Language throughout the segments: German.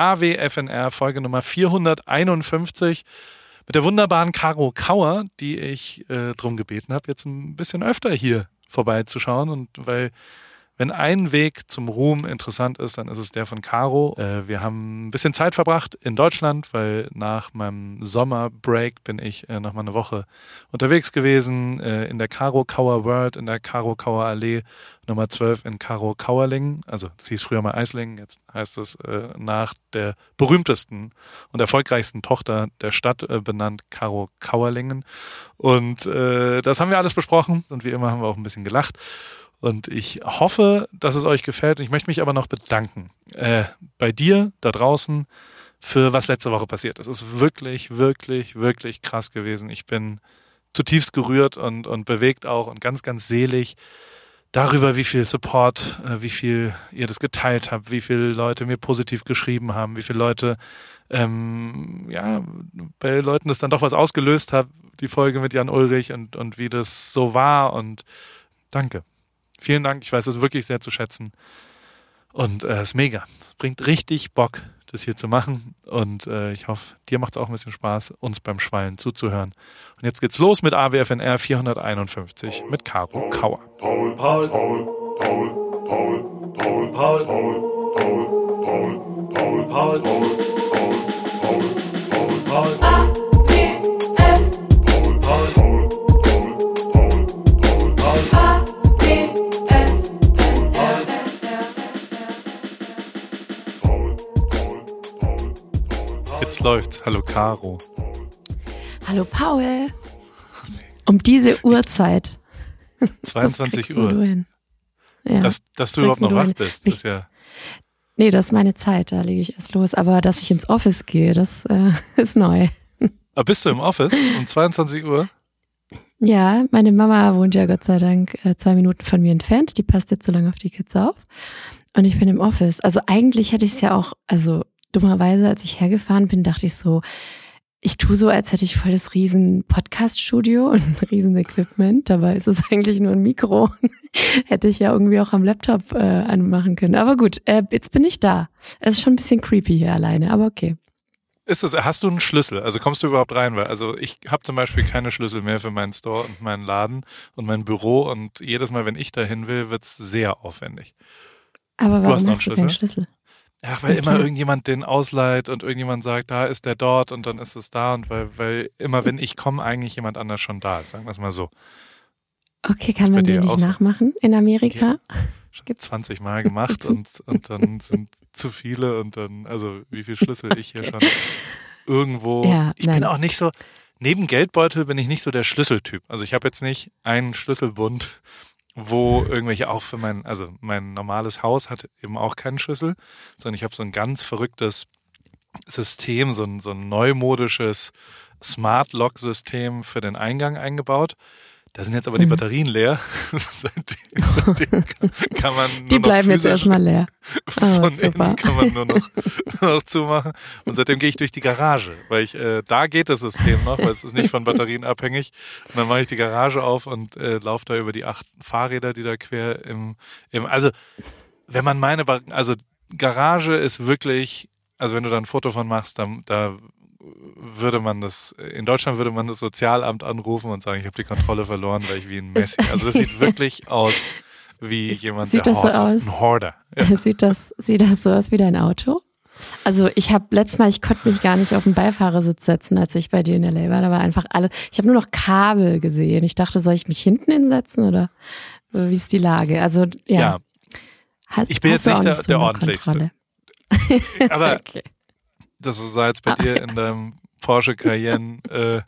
AWFNR Folge Nummer 451 mit der wunderbaren Caro Kauer, die ich äh, drum gebeten habe, jetzt ein bisschen öfter hier vorbeizuschauen und weil wenn ein Weg zum Ruhm interessant ist, dann ist es der von Caro. Äh, wir haben ein bisschen Zeit verbracht in Deutschland, weil nach meinem Sommerbreak bin ich äh, noch mal eine Woche unterwegs gewesen äh, in der Caro Kauer World, in der Caro Kauer Allee Nummer 12 in Karo Kauerlingen. Also das hieß früher mal Eislingen, jetzt heißt es äh, nach der berühmtesten und erfolgreichsten Tochter der Stadt benannt, Karo Kauerlingen. Und das haben wir alles besprochen und wie immer haben wir auch ein bisschen gelacht. Und ich hoffe, dass es euch gefällt. Ich möchte mich aber noch bedanken äh, bei dir da draußen für was letzte Woche passiert ist. Es ist wirklich, wirklich, wirklich krass gewesen. Ich bin zutiefst gerührt und, und bewegt auch und ganz, ganz selig darüber, wie viel Support, äh, wie viel ihr das geteilt habt, wie viele Leute mir positiv geschrieben haben, wie viele Leute, ähm, ja, bei Leuten das dann doch was ausgelöst hat, die Folge mit Jan Ulrich und, und wie das so war und danke. Vielen Dank, ich weiß es wirklich sehr zu schätzen. Und es äh, ist mega. Es bringt richtig Bock, das hier zu machen. Und äh, ich hoffe, dir macht es auch ein bisschen Spaß, uns beim Schwallen zuzuhören. Und jetzt geht's los mit AWFNR 451 mit Caro Kauer. Paul, Paul, Paul, Paul, Paul, Paul, Paul, Paul, Paul, Paul, Paul, Paul, Paul, Paul, Paul, Paul, Paul. Läuft's. Hallo Caro. Hallo Paul. Um diese Uhrzeit. 22 Uhr. Ja, dass, dass du überhaupt noch wach bist, ist ja. Nee, das ist meine Zeit, da lege ich erst los. Aber dass ich ins Office gehe, das äh, ist neu. Aber ah, bist du im Office um 22 Uhr? Ja, meine Mama wohnt ja Gott sei Dank äh, zwei Minuten von mir entfernt. Die passt jetzt so lange auf die Kids auf. Und ich bin im Office. Also eigentlich hätte ich es ja auch, also dummerweise, als ich hergefahren bin, dachte ich so, ich tue so, als hätte ich voll das riesen Podcast-Studio und ein riesen Equipment. Dabei ist es eigentlich nur ein Mikro. hätte ich ja irgendwie auch am Laptop äh, anmachen können. Aber gut, äh, jetzt bin ich da. Es ist schon ein bisschen creepy hier alleine, aber okay. Ist das, hast du einen Schlüssel? Also kommst du überhaupt rein? Weil also ich habe zum Beispiel keine Schlüssel mehr für meinen Store und meinen Laden und mein Büro und jedes Mal, wenn ich dahin will, wird's sehr aufwendig. Aber warum du hast, hast du keinen Schlüssel? Ja, weil immer irgendjemand den ausleiht und irgendjemand sagt, da ist der dort und dann ist es da und weil, weil immer, wenn ich komme, eigentlich jemand anders schon da ist, sagen wir es mal so. Okay, kann man den nicht nachmachen in Amerika? Ja, schon 20 Mal gemacht und, und dann sind zu viele und dann, also wie viel Schlüssel ich hier schon irgendwo. Ja, ich nein. bin auch nicht so, neben Geldbeutel bin ich nicht so der Schlüsseltyp. Also ich habe jetzt nicht einen Schlüsselbund wo irgendwelche auch für mein, also mein normales Haus hat eben auch keinen Schlüssel, sondern ich habe so ein ganz verrücktes System, so ein, so ein neumodisches Smart Lock System für den Eingang eingebaut. Da sind jetzt aber die mhm. Batterien leer. seitdem, seitdem kann man nur die bleiben jetzt erstmal leer. Oh, von super. innen kann man nur noch, nur noch zumachen. Und seitdem gehe ich durch die Garage, weil ich äh, da geht das System noch, weil es ist nicht von Batterien abhängig. Und dann mache ich die Garage auf und äh, laufe da über die acht Fahrräder, die da quer im, im also wenn man meine, also Garage ist wirklich, also wenn du da ein Foto von machst, dann da würde man das, in Deutschland würde man das Sozialamt anrufen und sagen, ich habe die Kontrolle verloren, weil ich wie ein Messi. Also das sieht wirklich aus wie jemand, sieht der das hortet. so aus? ein Horder. Ja. Sieht das, sieht das so aus wie dein Auto? Also ich habe letztes Mal, ich konnte mich gar nicht auf den Beifahrersitz setzen, als ich bei dir in der LA war. Da war einfach alles. Ich habe nur noch Kabel gesehen. Ich dachte, soll ich mich hinten hinsetzen oder wie ist die Lage? Also ja. ja. Hat, ich bin jetzt nicht der, so der ordentlichste. Aber okay. Das sah jetzt bei ah. dir in deinem Porsche Cayenne äh,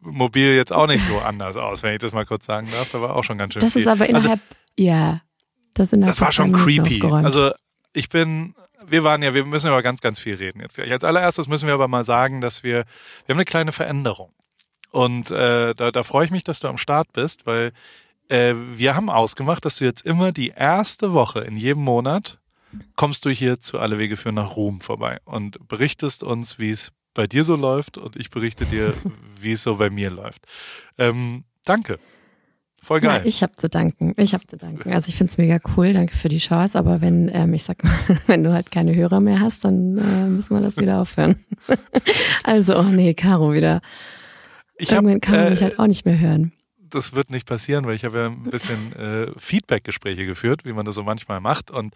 Mobil jetzt auch nicht so anders aus, wenn ich das mal kurz sagen darf. Da war auch schon ganz schön das viel. Das ist aber also innerhalb, also, ja, das, innerhalb das war schon creepy. Also ich bin, wir waren ja, wir müssen über ganz, ganz viel reden jetzt gleich. Als allererstes müssen wir aber mal sagen, dass wir, wir haben eine kleine Veränderung. Und äh, da, da freue ich mich, dass du am Start bist, weil äh, wir haben ausgemacht, dass du jetzt immer die erste Woche in jedem Monat kommst du hier zu Alle Wege führen nach Ruhm vorbei und berichtest uns, wie es bei dir so läuft und ich berichte dir, wie es so bei mir läuft. Ähm, danke. Voll geil. Ja, ich habe zu danken. Ich habe zu danken. Also ich find's mega cool. Danke für die Chance. Aber wenn, ähm, ich sag mal, wenn du halt keine Hörer mehr hast, dann äh, müssen wir das wieder aufhören. also, oh nee, Caro wieder. Ich Irgendwann hab, kann man äh, mich halt auch nicht mehr hören. das wird nicht passieren, weil ich habe ja ein bisschen äh, Feedback-Gespräche geführt, wie man das so manchmal macht. Und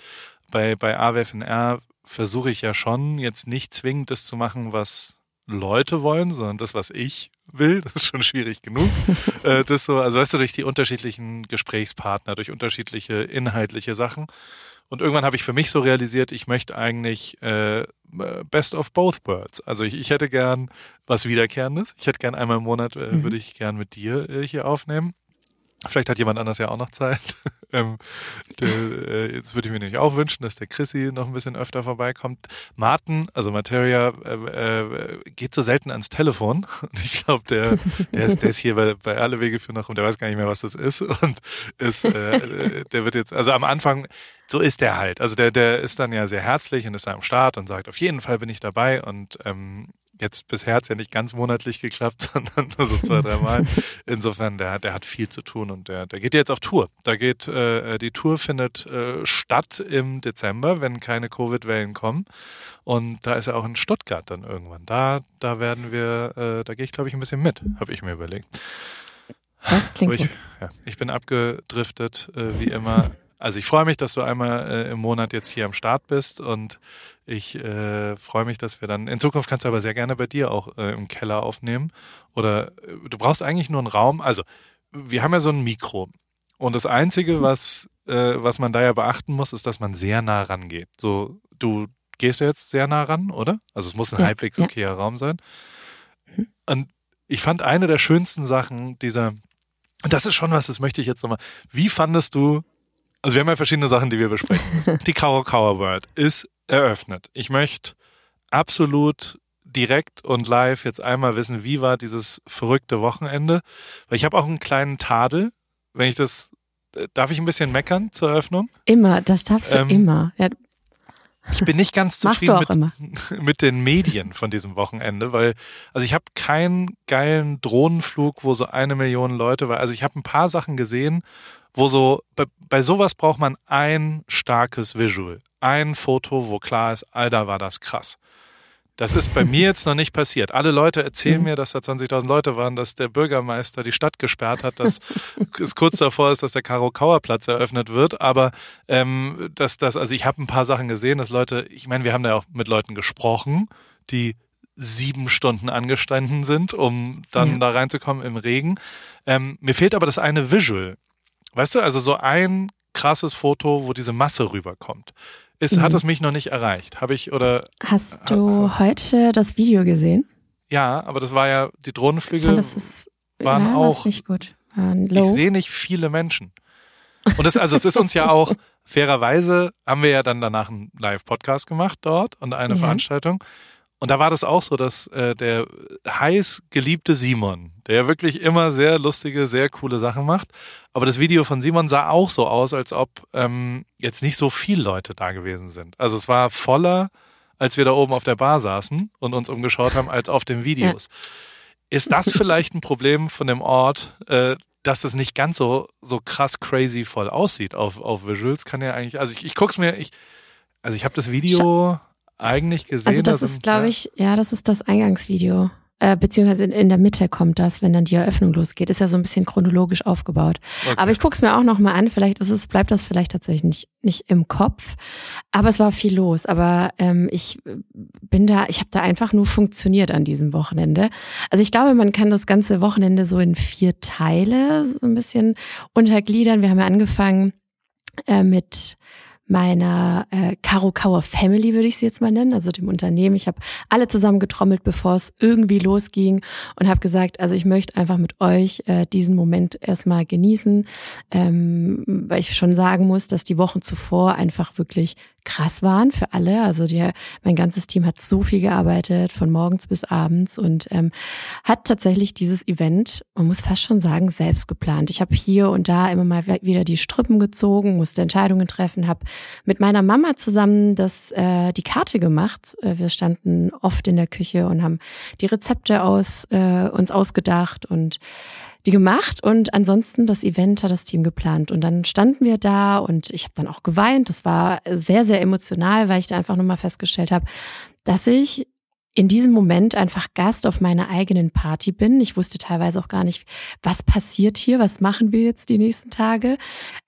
bei, bei AWFNR versuche ich ja schon jetzt nicht zwingend das zu machen, was Leute wollen, sondern das, was ich will. Das ist schon schwierig genug. äh, das so, also weißt du, durch die unterschiedlichen Gesprächspartner, durch unterschiedliche inhaltliche Sachen. Und irgendwann habe ich für mich so realisiert, ich möchte eigentlich äh, Best of both worlds. Also ich, ich hätte gern was Wiederkehrendes. Ich hätte gern einmal im Monat, äh, Mhm. würde ich gern mit dir äh, hier aufnehmen. Vielleicht hat jemand anders ja auch noch Zeit. ähm, der, äh, jetzt würde ich mir nämlich auch wünschen, dass der Chrissy noch ein bisschen öfter vorbeikommt. Martin, also Materia, äh, äh, geht so selten ans Telefon. Und ich glaube, der, der, ist, der ist hier bei, bei Alle Wege für nach und der weiß gar nicht mehr, was das ist. Und ist, äh, äh, der wird jetzt, also am Anfang, so ist der halt. Also der, der ist dann ja sehr herzlich und ist da am Start und sagt, auf jeden Fall bin ich dabei. Und ähm, jetzt bisher hat's ja nicht ganz monatlich geklappt, sondern nur so zwei, drei Mal. Insofern, der, der hat viel zu tun und der, der geht jetzt auf Tour. Da geht, äh, die Tour findet äh, statt im Dezember, wenn keine Covid-Wellen kommen. Und da ist er auch in Stuttgart dann irgendwann. Da, da werden wir, äh, da gehe ich, glaube ich, ein bisschen mit, habe ich mir überlegt. Das klingt ich, gut. ja, ich bin abgedriftet, äh, wie immer. Also ich freue mich, dass du einmal äh, im Monat jetzt hier am Start bist und ich äh, freue mich, dass wir dann, in Zukunft kannst du aber sehr gerne bei dir auch äh, im Keller aufnehmen. Oder äh, du brauchst eigentlich nur einen Raum. Also wir haben ja so ein Mikro. Und das Einzige, was, äh, was man da ja beachten muss, ist, dass man sehr nah rangeht. So, du gehst ja jetzt sehr nah ran, oder? Also es muss ein Ja, halbwegs ja. okayer Raum sein. Und ich fand eine der schönsten Sachen dieser, und das ist schon was, das möchte ich jetzt nochmal. Wie fandest du, also wir haben ja verschiedene Sachen, die wir besprechen müssen. Die Kauer World ist eröffnet. Ich möchte absolut direkt und live jetzt einmal wissen, wie war dieses verrückte Wochenende? Weil ich habe auch einen kleinen Tadel, wenn ich das, darf ich ein bisschen meckern zur Eröffnung? Immer, das darfst du Ähm, immer. Ja, Ich bin nicht ganz zufrieden mit, immer. mit den Medien von diesem Wochenende, weil, also ich habe keinen geilen Drohnenflug, wo so eine Million Leute war. Also ich habe ein paar Sachen gesehen, wo so, bei, bei sowas braucht man ein starkes Visual. Ein Foto, wo klar ist, Alter, war das krass. Das ist bei mir jetzt noch nicht passiert. Alle Leute erzählen Mhm. mir, dass da 20.000 Leute waren, dass der Bürgermeister die Stadt gesperrt hat, dass es kurz davor ist, dass der Karo-Kauer-Platz eröffnet wird. Aber ähm, dass das, also ich habe ein paar Sachen gesehen, dass Leute, ich meine, wir haben da auch mit Leuten gesprochen, die sieben Stunden angestanden sind, um dann Ja. da reinzukommen im Regen. Ähm, mir fehlt aber das eine Visual. Weißt du, also so ein krasses Foto, wo diese Masse rüberkommt. Ist, Hat Mhm. es mich noch nicht erreicht. Habe ich oder Hast du heute das Video gesehen? ja, aber das war ja, die Ich Drohnenflüge fand, das ist waren ja, auch- nicht gut. Waren Ich low. sehe nicht viele Menschen. Und das, also es ist uns ja auch, fairerweise haben wir ja dann danach einen Live-Podcast gemacht dort und eine Ja. Veranstaltung. Und da war das auch so, dass äh, der heiß geliebte Simon, der ja wirklich immer sehr lustige, sehr coole Sachen macht, aber das Video von Simon sah auch so aus, als ob ähm, jetzt nicht so viele Leute da gewesen sind. Also es war voller, als wir da oben auf der Bar saßen und uns umgeschaut haben, als auf den Videos. Ist das vielleicht ein Problem von dem Ort, äh, dass es nicht ganz so, so krass crazy voll aussieht auf, auf Visuals? Kann ja eigentlich, also ich, ich guck's mir, ich, also ich habe das Video eigentlich gesehen. Also das da ist, glaube ich, ja, das ist das Eingangsvideo. Äh, beziehungsweise in, in der Mitte kommt das, wenn dann die Eröffnung losgeht. Ist ja so ein bisschen chronologisch aufgebaut. Okay. Aber ich guck's mir auch nochmal an. Vielleicht ist es, bleibt das vielleicht tatsächlich nicht, nicht im Kopf. Aber es war viel los. Aber ähm, ich bin da, ich habe da einfach nur funktioniert an diesem Wochenende. Also ich glaube, man kann das ganze Wochenende so in vier Teile so ein bisschen untergliedern. Wir haben ja angefangen äh, mit meiner äh, Karo Kauer Family, würde ich sie jetzt mal nennen, also dem Unternehmen. Ich habe alle zusammen getrommelt, bevor es irgendwie losging und habe gesagt, also ich möchte einfach mit euch äh, diesen Moment erstmal genießen, ähm, weil ich schon sagen muss, dass die Wochen zuvor einfach wirklich krass waren für alle. Also die, mein ganzes Team hat so viel gearbeitet, von morgens bis abends und ähm, hat tatsächlich dieses Event, man muss fast schon sagen, selbst geplant. Ich habe hier und da immer mal wieder die Strippen gezogen, musste Entscheidungen treffen, habe mit meiner Mama zusammen das äh, die Karte gemacht. Äh, wir standen oft in der Küche und haben die Rezepte aus äh, uns ausgedacht und die gemacht und ansonsten das Event hat das Team geplant. Und dann standen wir da und ich habe dann auch geweint. Das war sehr, sehr emotional, weil ich da einfach nochmal festgestellt habe, dass ich in diesem Moment einfach Gast auf meiner eigenen Party bin. Ich wusste teilweise auch gar nicht, was passiert hier, was machen wir jetzt die nächsten Tage,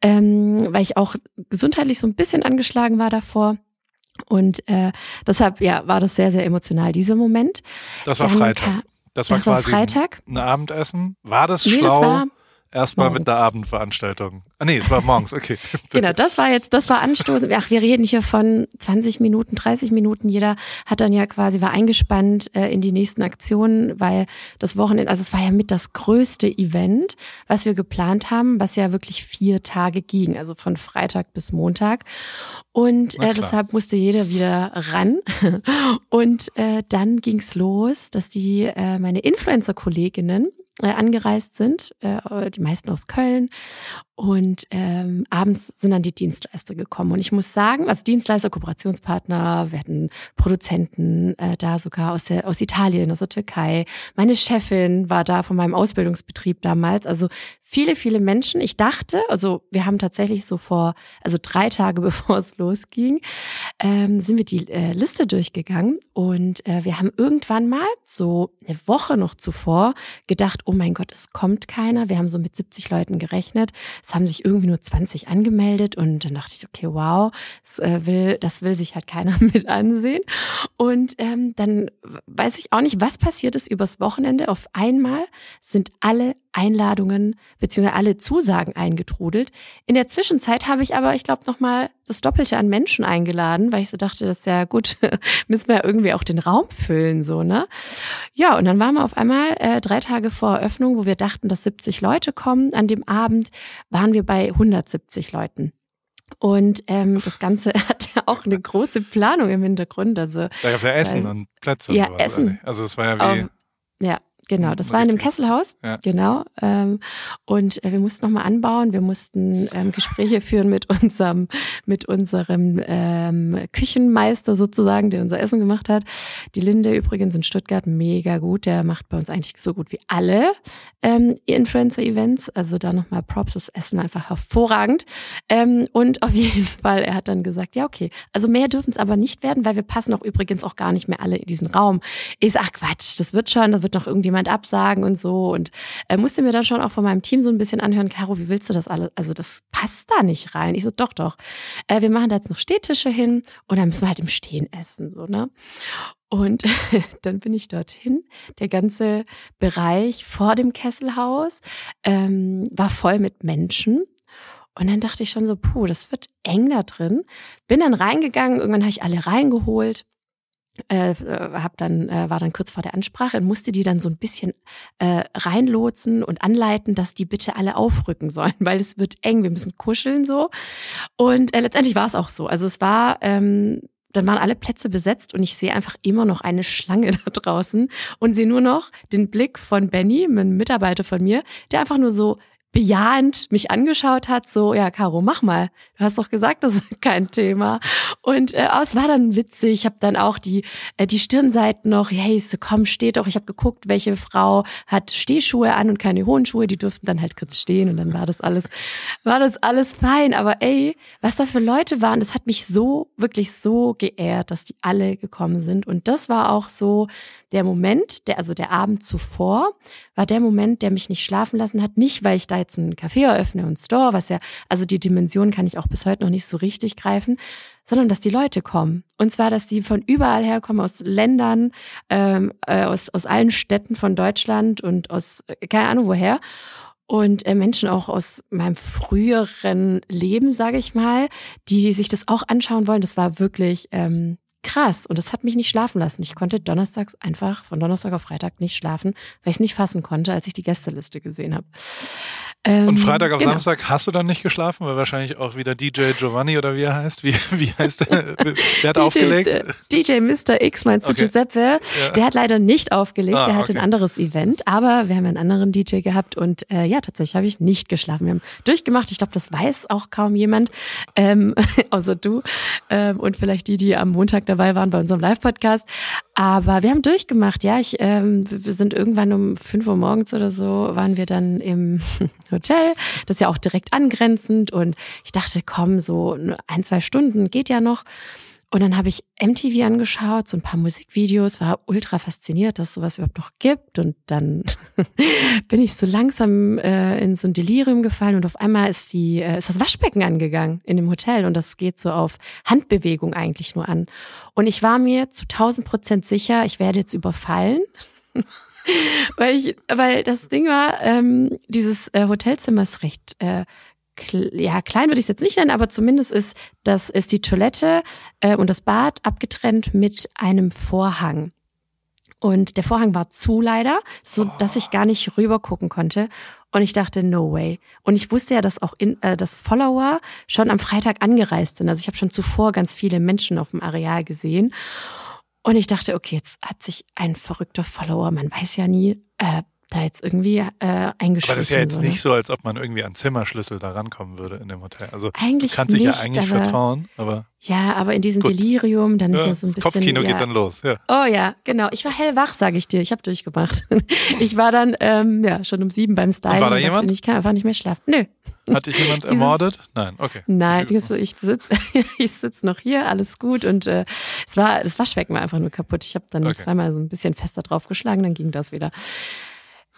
ähm, weil ich auch gesundheitlich so ein bisschen angeschlagen war davor. Und äh, deshalb ja war das sehr sehr emotional dieser Moment. Das war Dann Freitag. Das war das quasi war Freitag. ein Abendessen. War das nee, schlau? Das war Erstmal mit einer Abendveranstaltung. Ah nee, es war morgens, okay. genau, das war jetzt, das war anstoßend. Ach, wir reden hier von 20 Minuten, 30 Minuten. Jeder hat dann ja quasi, war eingespannt äh, in die nächsten Aktionen, weil das Wochenende, also es war ja mit das größte Event, was wir geplant haben, was ja wirklich vier Tage ging, also von Freitag bis Montag. Und äh, deshalb musste jeder wieder ran. Und äh, dann ging's los, dass die äh, meine Influencer-Kolleginnen angereist sind, äh, die meisten aus Köln. Und ähm, abends sind dann die Dienstleister gekommen. Und ich muss sagen, also Dienstleister, Kooperationspartner, wir hatten Produzenten äh, da sogar aus, der, aus Italien, aus der Türkei. Meine Chefin war da von meinem Ausbildungsbetrieb damals. Also viele, viele Menschen. Ich dachte, also wir haben tatsächlich so vor, also drei Tage bevor es losging, ähm, sind wir die äh, Liste durchgegangen. Und äh, wir haben irgendwann mal, so eine Woche noch zuvor, gedacht, oh mein Gott, es kommt keiner. Wir haben so mit 70 Leuten gerechnet. Es haben sich irgendwie nur 20 angemeldet und dann dachte ich, okay, wow, das äh, will, das will sich halt keiner mit ansehen. Und ähm, dann weiß ich auch nicht, was passiert ist übers Wochenende. Auf einmal sind alle Einladungen beziehungsweise alle Zusagen eingetrudelt. In der Zwischenzeit habe ich aber, ich glaube, nochmal das Doppelte an Menschen eingeladen, weil ich so dachte, das ist ja gut, müssen wir irgendwie auch den Raum füllen, so, ne? Ja, und dann waren wir auf einmal äh, drei Tage vor Eröffnung, wo wir dachten, dass 70 Leute kommen. An dem Abend waren wir bei 170 Leuten. Und ähm, das Ganze hat ja auch eine große Planung im Hintergrund. Also, da gab es ja Essen weil, und Plätze. Ja, und sowas, Essen. Also es war ja wie. Um, ja, Genau, das war in dem Kesselhaus. Ja. Genau. Ähm, und äh, wir mussten nochmal anbauen. Wir mussten ähm, Gespräche führen mit unserem, mit unserem ähm, Küchenmeister sozusagen, der unser Essen gemacht hat. Die Linde übrigens in Stuttgart, mega gut. Der macht bei uns eigentlich so gut wie alle ähm, Influencer-Events. Also da nochmal Props, das Essen war einfach hervorragend. Ähm, und auf jeden Fall, er hat dann gesagt, ja, okay, also mehr dürfen es aber nicht werden, weil wir passen auch übrigens auch gar nicht mehr alle in diesen Raum. Ich sag, Quatsch, das wird schon, das wird noch irgendjemand jemand absagen und so. Und äh, musste mir dann schon auch von meinem Team so ein bisschen anhören, Caro, wie willst du das alles? Also das passt da nicht rein. Ich so, doch, doch. Äh, wir machen da jetzt noch Stehtische hin und dann müssen wir halt im Stehen essen, so, ne? Und dann bin ich dorthin. Der ganze Bereich vor dem Kesselhaus ähm, war voll mit Menschen. Und dann dachte ich schon so, puh, das wird eng da drin. Bin dann reingegangen, irgendwann habe ich alle reingeholt äh, äh, hab dann äh, war dann kurz vor der Ansprache und musste die dann so ein bisschen äh, reinlotsen und anleiten, dass die bitte alle aufrücken sollen, weil es wird eng, wir müssen kuscheln so. Und äh, letztendlich war es auch so. Also es war ähm, dann waren alle Plätze besetzt und ich sehe einfach immer noch eine Schlange da draußen und sehe nur noch den Blick von Benny, einem Mitarbeiter von mir, der einfach nur so bejahend mich angeschaut hat, so, ja, Caro, mach mal. Du hast doch gesagt, das ist kein Thema. Und äh, es war dann witzig. Ich habe dann auch die, äh, die Stirnseiten noch, hey, so, komm, steht doch. Ich habe geguckt, welche Frau hat Stehschuhe an und keine hohen Schuhe. Die durften dann halt kurz stehen und dann war das alles, war das alles fein. Aber ey, was da für Leute waren, das hat mich so, wirklich so geehrt, dass die alle gekommen sind. Und das war auch so der Moment, der, also der Abend zuvor, war der Moment, der mich nicht schlafen lassen hat. Nicht, weil ich da jetzt einen Café eröffne und Store, was ja, also die Dimension kann ich auch bis heute noch nicht so richtig greifen, sondern dass die Leute kommen. Und zwar, dass die von überall herkommen, aus Ländern, ähm, äh, aus, aus allen Städten von Deutschland und aus, äh, keine Ahnung woher. Und äh, Menschen auch aus meinem früheren Leben, sage ich mal, die, sich das auch anschauen wollen. Das war wirklich ähm, krass. Und das hat mich nicht schlafen lassen. Ich konnte donnerstags einfach von Donnerstag auf Freitag nicht schlafen, weil ich es nicht fassen konnte, als ich die Gästeliste gesehen habe. Ähm, und Freitag auf genau. Samstag hast du dann nicht geschlafen, weil wahrscheinlich auch wieder DJ Giovanni oder wie er heißt. Wie, wie heißt der? Wer hat DJ, aufgelegt? Äh, DJ Mr. X, meinst du okay. Giuseppe? Ja. Der hat leider nicht aufgelegt, ah, der hatte okay. ein anderes Event, aber wir haben einen anderen DJ gehabt und äh, ja, tatsächlich habe ich nicht geschlafen. Wir haben durchgemacht. Ich glaube, das weiß auch kaum jemand, ähm, außer du ähm, und vielleicht die, die am Montag dabei waren bei unserem Live-Podcast. Aber wir haben durchgemacht, ja. Ich, ähm, wir sind irgendwann um fünf Uhr morgens oder so, waren wir dann im Hotel. Das ist ja auch direkt angrenzend. Und ich dachte, komm, so ein, zwei Stunden geht ja noch. Und dann habe ich MTV angeschaut, so ein paar Musikvideos, war ultra fasziniert, dass sowas überhaupt noch gibt. Und dann bin ich so langsam äh, in so ein Delirium gefallen und auf einmal ist die, äh, ist das Waschbecken angegangen in dem Hotel und das geht so auf Handbewegung eigentlich nur an. Und ich war mir zu 1000 Prozent sicher, ich werde jetzt überfallen. weil ich, weil das Ding war, ähm, dieses äh, Hotelzimmer ist recht äh, ja, klein würde ich es jetzt nicht nennen, aber zumindest ist das ist die Toilette äh, und das Bad abgetrennt mit einem Vorhang. Und der Vorhang war zu leider, so dass ich gar nicht rüber gucken konnte. Und ich dachte, no way. Und ich wusste ja, dass auch in, äh, das Follower schon am Freitag angereist sind. Also ich habe schon zuvor ganz viele Menschen auf dem Areal gesehen. Und ich dachte, okay, jetzt hat sich ein verrückter Follower, man weiß ja nie, äh, da jetzt irgendwie äh, eingeschrieben Aber das ist ja jetzt wurde. nicht so, als ob man irgendwie an Zimmerschlüssel da rankommen würde in dem Hotel. Also eigentlich du kannst dich nicht, ja eigentlich aber, vertrauen, aber Ja, aber in diesem Gut. Delirium, dann ja, ja, so ein das bisschen. Kopfkino ja. geht dann los. Ja. Oh ja, genau. Ich war hellwach, sage ich dir. Ich habe durchgemacht. Ich war dann ähm, ja schon um sieben beim Styling. Und war da dachte, jemand? Ich kann einfach nicht mehr schlafen. Nö. Hat dich jemand Dieses- ermordet? Nein, okay. Nein, Ich- ich, so, ich sitz, ich sitz noch hier, alles gut und äh, es war das Waschbecken war einfach nur kaputt. Ich habe dann Okay. zweimal so ein bisschen fester draufgeschlagen, dann ging das wieder.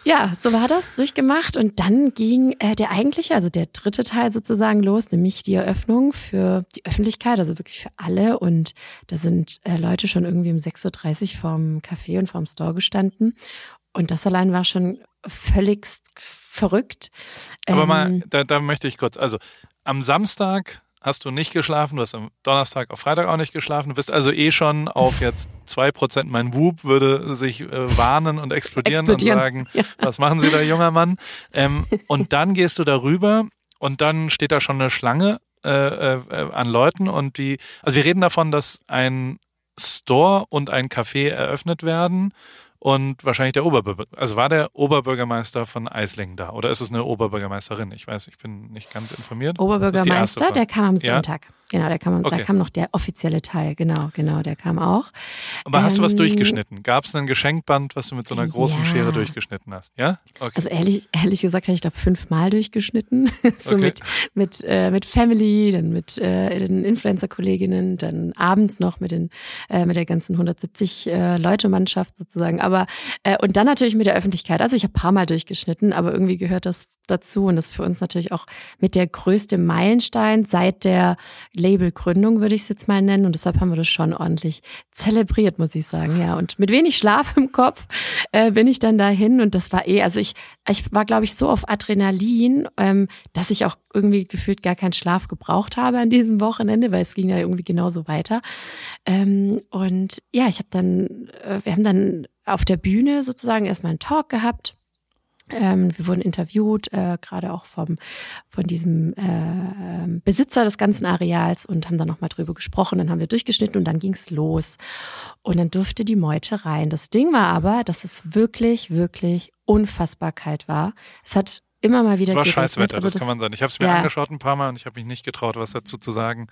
Ja, so war das durchgemacht und dann ging äh, der eigentliche, also der dritte Teil sozusagen los, nämlich die Eröffnung für die Öffentlichkeit, also wirklich für alle. Und da sind äh, Leute schon irgendwie um 6.30 Uhr vorm Café und vorm Store gestanden. Und das allein war schon völligst verrückt. Aber Ähm, mal, da, da möchte ich kurz, also am Samstag hast du nicht geschlafen, du hast am Donnerstag auf Freitag auch nicht geschlafen, du bist also eh schon auf jetzt zwei Prozent, mein Whoop würde sich äh, warnen und explodieren, Explodieren. und sagen, was machen Sie da, junger Mann? Ähm, und dann gehst du darüber und dann steht da schon eine Schlange äh, äh, an Leuten und die, also wir reden davon, dass ein Store und ein Café eröffnet werden und wahrscheinlich der Oberbürgermeister, also war der Oberbürgermeister von Eislingen da oder ist es eine Oberbürgermeisterin? Ich weiß, ich bin nicht ganz informiert. Oberbürgermeister, der kam am Ja? Genau, der kam, am- Okay. da kam noch der offizielle Teil. Genau, genau, der kam auch. Aber hast du was Ähm, durchgeschnitten? Gab es ein Geschenkband, was du mit so einer großen Ja. Schere durchgeschnitten hast? Ja? Okay. Also ehrlich, ehrlich gesagt habe ich glaube fünfmal durchgeschnitten. so Okay. mit mit äh, mit Family, dann mit äh, den Influencer-Kolleginnen, dann abends noch mit den äh, mit der ganzen 170 äh, Leute Mannschaft sozusagen. Aber äh, und dann natürlich mit der Öffentlichkeit. Also ich habe paar Mal durchgeschnitten, aber irgendwie gehört das dazu und das ist für uns natürlich auch mit der größte Meilenstein seit der Labelgründung, würde ich es jetzt mal nennen. Und deshalb haben wir das schon ordentlich zelebriert, muss ich sagen. Ja, und mit wenig Schlaf im Kopf äh, bin ich dann dahin und das war eh, also ich, ich war, glaube ich, so auf Adrenalin, ähm, dass ich auch irgendwie gefühlt gar keinen Schlaf gebraucht habe an diesem Wochenende, weil es ging ja irgendwie genauso weiter. Ähm, und ja, ich habe dann, äh, wir haben dann auf der Bühne sozusagen erstmal einen Talk gehabt. Ähm, wir wurden interviewt, äh, gerade auch vom von diesem äh, ähm, Besitzer des ganzen Areals und haben dann nochmal drüber gesprochen. Dann haben wir durchgeschnitten und dann ging's los. Und dann durfte die Meute rein. Das Ding war aber, dass es wirklich, wirklich unfassbar kalt war. Es hat immer mal wieder Es war. Scheißwetter, Also das kann man sagen. Ich habe es mir ja. angeschaut ein paar Mal und ich habe mich nicht getraut, was dazu zu sagen,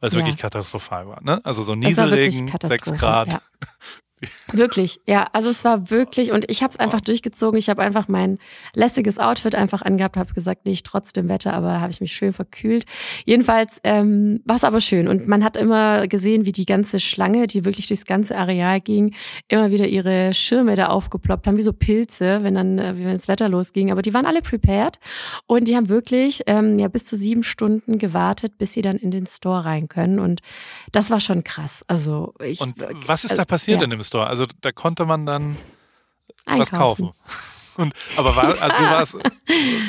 weil es Ja. wirklich katastrophal war. Ne? Also so Nieselregen, sechs Grad. Ja. Wirklich, ja. Also es war wirklich und ich habe es einfach durchgezogen. Ich habe einfach mein lässiges Outfit einfach angehabt, habe gesagt, nee, ich trotz dem Wetter, aber habe ich mich schön verkühlt. Jedenfalls ähm, war es aber schön und man hat immer gesehen, wie die ganze Schlange, die wirklich durchs ganze Areal ging, immer wieder ihre Schirme da aufgeploppt haben, wie so Pilze, wenn dann, äh, wenn das Wetter losging. Aber die waren alle prepared und die haben wirklich ähm, ja bis zu sieben Stunden gewartet, bis sie dann in den Store rein können und das war schon krass. Also ich Und was ist da also, passiert ja. in dem Store? Also da konnte man dann was Einkaufen. kaufen. Und, aber war, also du, warst,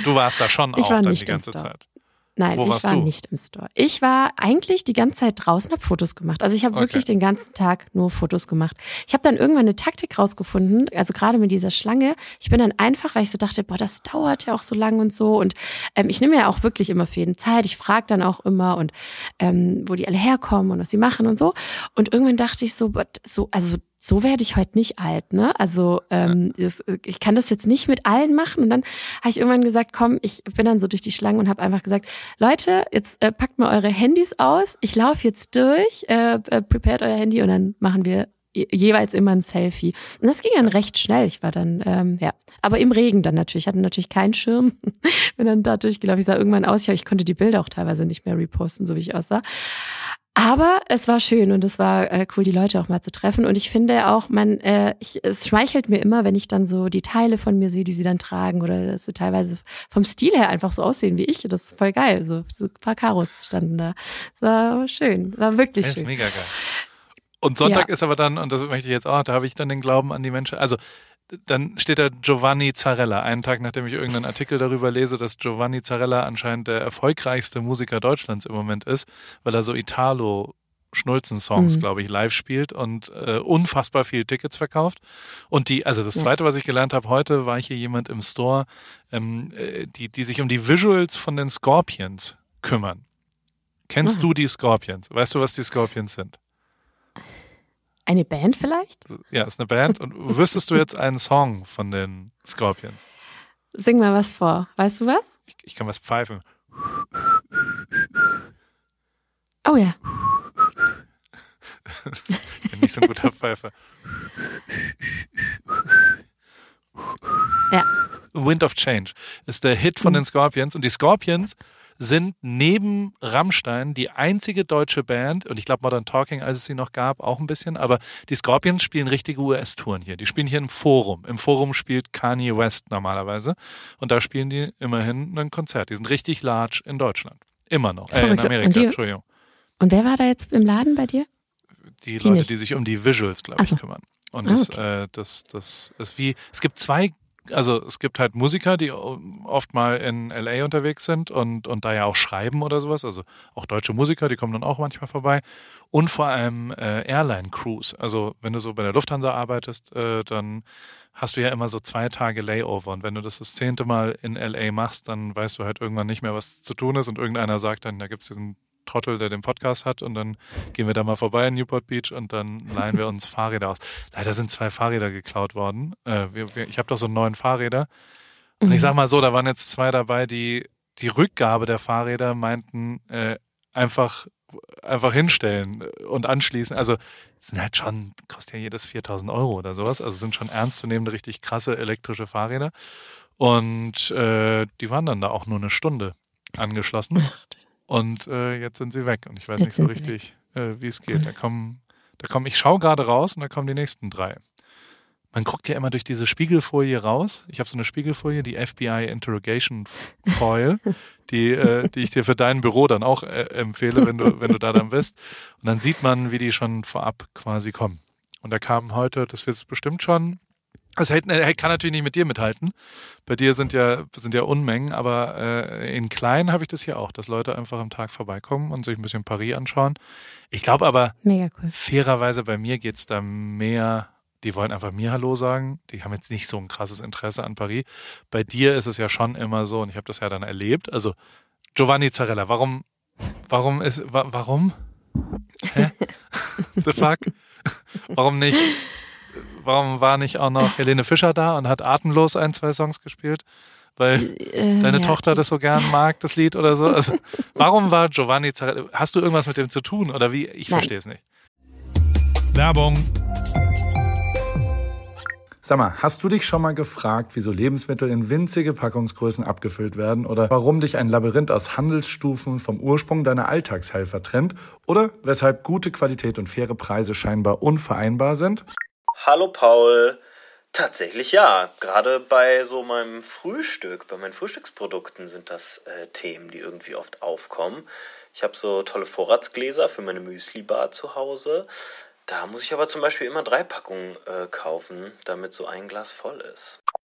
du warst da schon auch dann nicht die ganze Store. Zeit. Nein, Wo ich war du? nicht im Store. Ich war eigentlich die ganze Zeit draußen, habe Fotos gemacht. Also ich habe Okay. wirklich den ganzen Tag nur Fotos gemacht. Ich habe dann irgendwann eine Taktik rausgefunden, also gerade mit dieser Schlange. Ich bin dann einfach, weil ich so dachte, boah, das dauert ja auch so lang und so. Und ähm, ich nehme ja auch wirklich immer für jeden Zeit. Ich frage dann auch immer und ähm, wo die alle herkommen und was sie machen und so. Und irgendwann dachte ich so, so also so werde ich heute nicht alt, ne? Also ähm, das, ich kann das jetzt nicht mit allen machen. Und dann habe ich irgendwann gesagt, komm, ich bin dann so durch die Schlange und habe einfach gesagt, Leute, jetzt äh, packt mal eure Handys aus. Ich laufe jetzt durch, äh, äh, prepared euer Handy und dann machen wir jeweils immer ein Selfie. Und das ging dann recht schnell. Ich war dann, ähm, ja, aber im Regen dann natürlich. Ich hatte natürlich keinen Schirm. Bin dann da durchgelaufen. Ich sah irgendwann aus, ja, ich konnte die Bilder auch teilweise nicht mehr reposten, so wie ich aussah. Aber es war schön und es war äh, cool, die Leute auch mal zu treffen. Und ich finde auch, man, äh, ich, es schmeichelt mir immer, wenn ich dann so die Teile von mir sehe, die sie dann tragen oder dass sie teilweise vom Stil her einfach so aussehen wie ich. Das ist voll geil. So, so ein paar Karos standen da. Das war schön, war wirklich Das schön. ist mega geil. Und Sonntag Ja. ist aber dann, und das möchte ich jetzt auch, da habe ich dann den Glauben an die Menschen. Also dann steht da Giovanni Zarella, einen Tag nachdem ich irgendeinen Artikel darüber lese, dass Giovanni Zarella anscheinend der erfolgreichste Musiker Deutschlands im Moment ist, weil er so Italo Schnulzen-Songs, Mhm. glaube ich, live spielt und äh, unfassbar viel Tickets verkauft. Und die, also das Ja. zweite, was ich gelernt habe heute, war hier jemand im Store, ähm, äh, die, die sich um die Visuals von den Scorpions kümmern. Kennst Ah. du die Scorpions? Weißt du, was die Scorpions sind? Eine Band vielleicht? Ja, ist eine Band. Und wüsstest du jetzt einen Song von den Scorpions? Sing mal was vor. Weißt du was? Ich, ich kann was pfeifen. Oh ja. Ich bin nicht so ein guter Pfeifer. Ja. Wind of Change ist der Hit von den Scorpions. Und die Scorpions sind neben Rammstein die einzige deutsche Band, und ich glaube Modern Talking, als es sie noch gab, auch ein bisschen, aber die Scorpions spielen richtige US-Touren hier. Die spielen hier im Forum. Im Forum spielt Kanye West normalerweise. Und da spielen die immerhin ein Konzert. Die sind richtig large in Deutschland. Immer noch. Äh, in. Amerika, Und die- Entschuldigung. Und wer war da jetzt im Laden bei dir? die, Die Leute, nicht. die sich um die Visuals, glaube ich, so. kümmern. Und Ah, das, okay. äh, das, das ist wie, es gibt zwei, also es gibt halt Musiker, die oft mal in LA unterwegs sind und, und da ja auch schreiben oder sowas, also auch deutsche Musiker, die kommen dann auch manchmal vorbei. Und vor allem äh, Airline-Crews. Also wenn du so bei der Lufthansa arbeitest, äh, dann hast du ja immer so zwei Tage Layover. Und wenn du das das zehnte Mal in LA machst, dann weißt du halt irgendwann nicht mehr, was zu tun ist. Und irgendeiner sagt dann, da gibt es diesen Trottel, der den Podcast hat und dann gehen wir da mal vorbei in Newport Beach und dann leihen wir uns Fahrräder aus. Leider sind zwei Fahrräder geklaut worden. Äh, wir, wir, ich habe doch so neun Fahrräder und ich sag mal so, da waren jetzt zwei dabei, die die Rückgabe der Fahrräder meinten äh, einfach einfach hinstellen und anschließen. Also sind halt schon, kostet ja jedes 4000 Euro oder sowas. Also sind schon ernstzunehmende, richtig krasse elektrische Fahrräder. Und äh, die waren dann da auch nur eine Stunde angeschlossen. Und äh, jetzt sind sie weg. Und ich weiß Jetzt nicht so richtig, äh, wie es geht. Da kommen, da kommen, ich schaue gerade raus und da kommen die nächsten drei. Man guckt ja immer durch diese Spiegelfolie raus. Ich habe so eine Spiegelfolie, die FBI Interrogation Foil, die, äh, die ich dir für dein Büro dann auch äh, empfehle, wenn du, wenn du da dann bist. Und dann sieht man, wie die schon vorab quasi kommen. Und da kamen heute, das ist jetzt bestimmt schon, das hält, er kann natürlich nicht mit dir mithalten. Bei dir sind ja, sind ja Unmengen, aber äh, in klein habe ich das hier auch, dass Leute einfach am Tag vorbeikommen und sich ein bisschen Paris anschauen. Ich glaube aber, cool. fairerweise bei mir geht's da mehr, die wollen einfach mir Hallo sagen. Die haben jetzt nicht so ein krasses Interesse an Paris. Bei dir ist es ja schon immer so, und ich habe das ja dann erlebt. Also Giovanni Zarella, warum, warum ist, wa, warum? Hä? The fuck? Warum nicht? Warum war nicht auch noch Helene Fischer da und hat atemlos ein, zwei Songs gespielt? Weil Äh, deine ja, Tochter das so gern mag, das Lied oder so. Also, warum war Giovanni Zarella? Hast du irgendwas mit dem zu tun oder wie? Ich verstehe es nicht. Werbung. Sag mal, hast du dich schon mal gefragt, wieso Lebensmittel in winzige Packungsgrößen abgefüllt werden oder warum dich ein Labyrinth aus Handelsstufen vom Ursprung deiner Alltagshelfer trennt oder weshalb gute Qualität und faire Preise scheinbar unvereinbar sind? Hallo Paul. Tatsächlich ja. Gerade bei so meinem Frühstück, bei meinen Frühstücksprodukten sind das äh, Themen, die irgendwie oft aufkommen. Ich habe so tolle Vorratsgläser für meine Müsli-Bar zu Hause. Da muss ich aber zum Beispiel immer drei Packungen äh, kaufen, damit so ein Glas voll ist.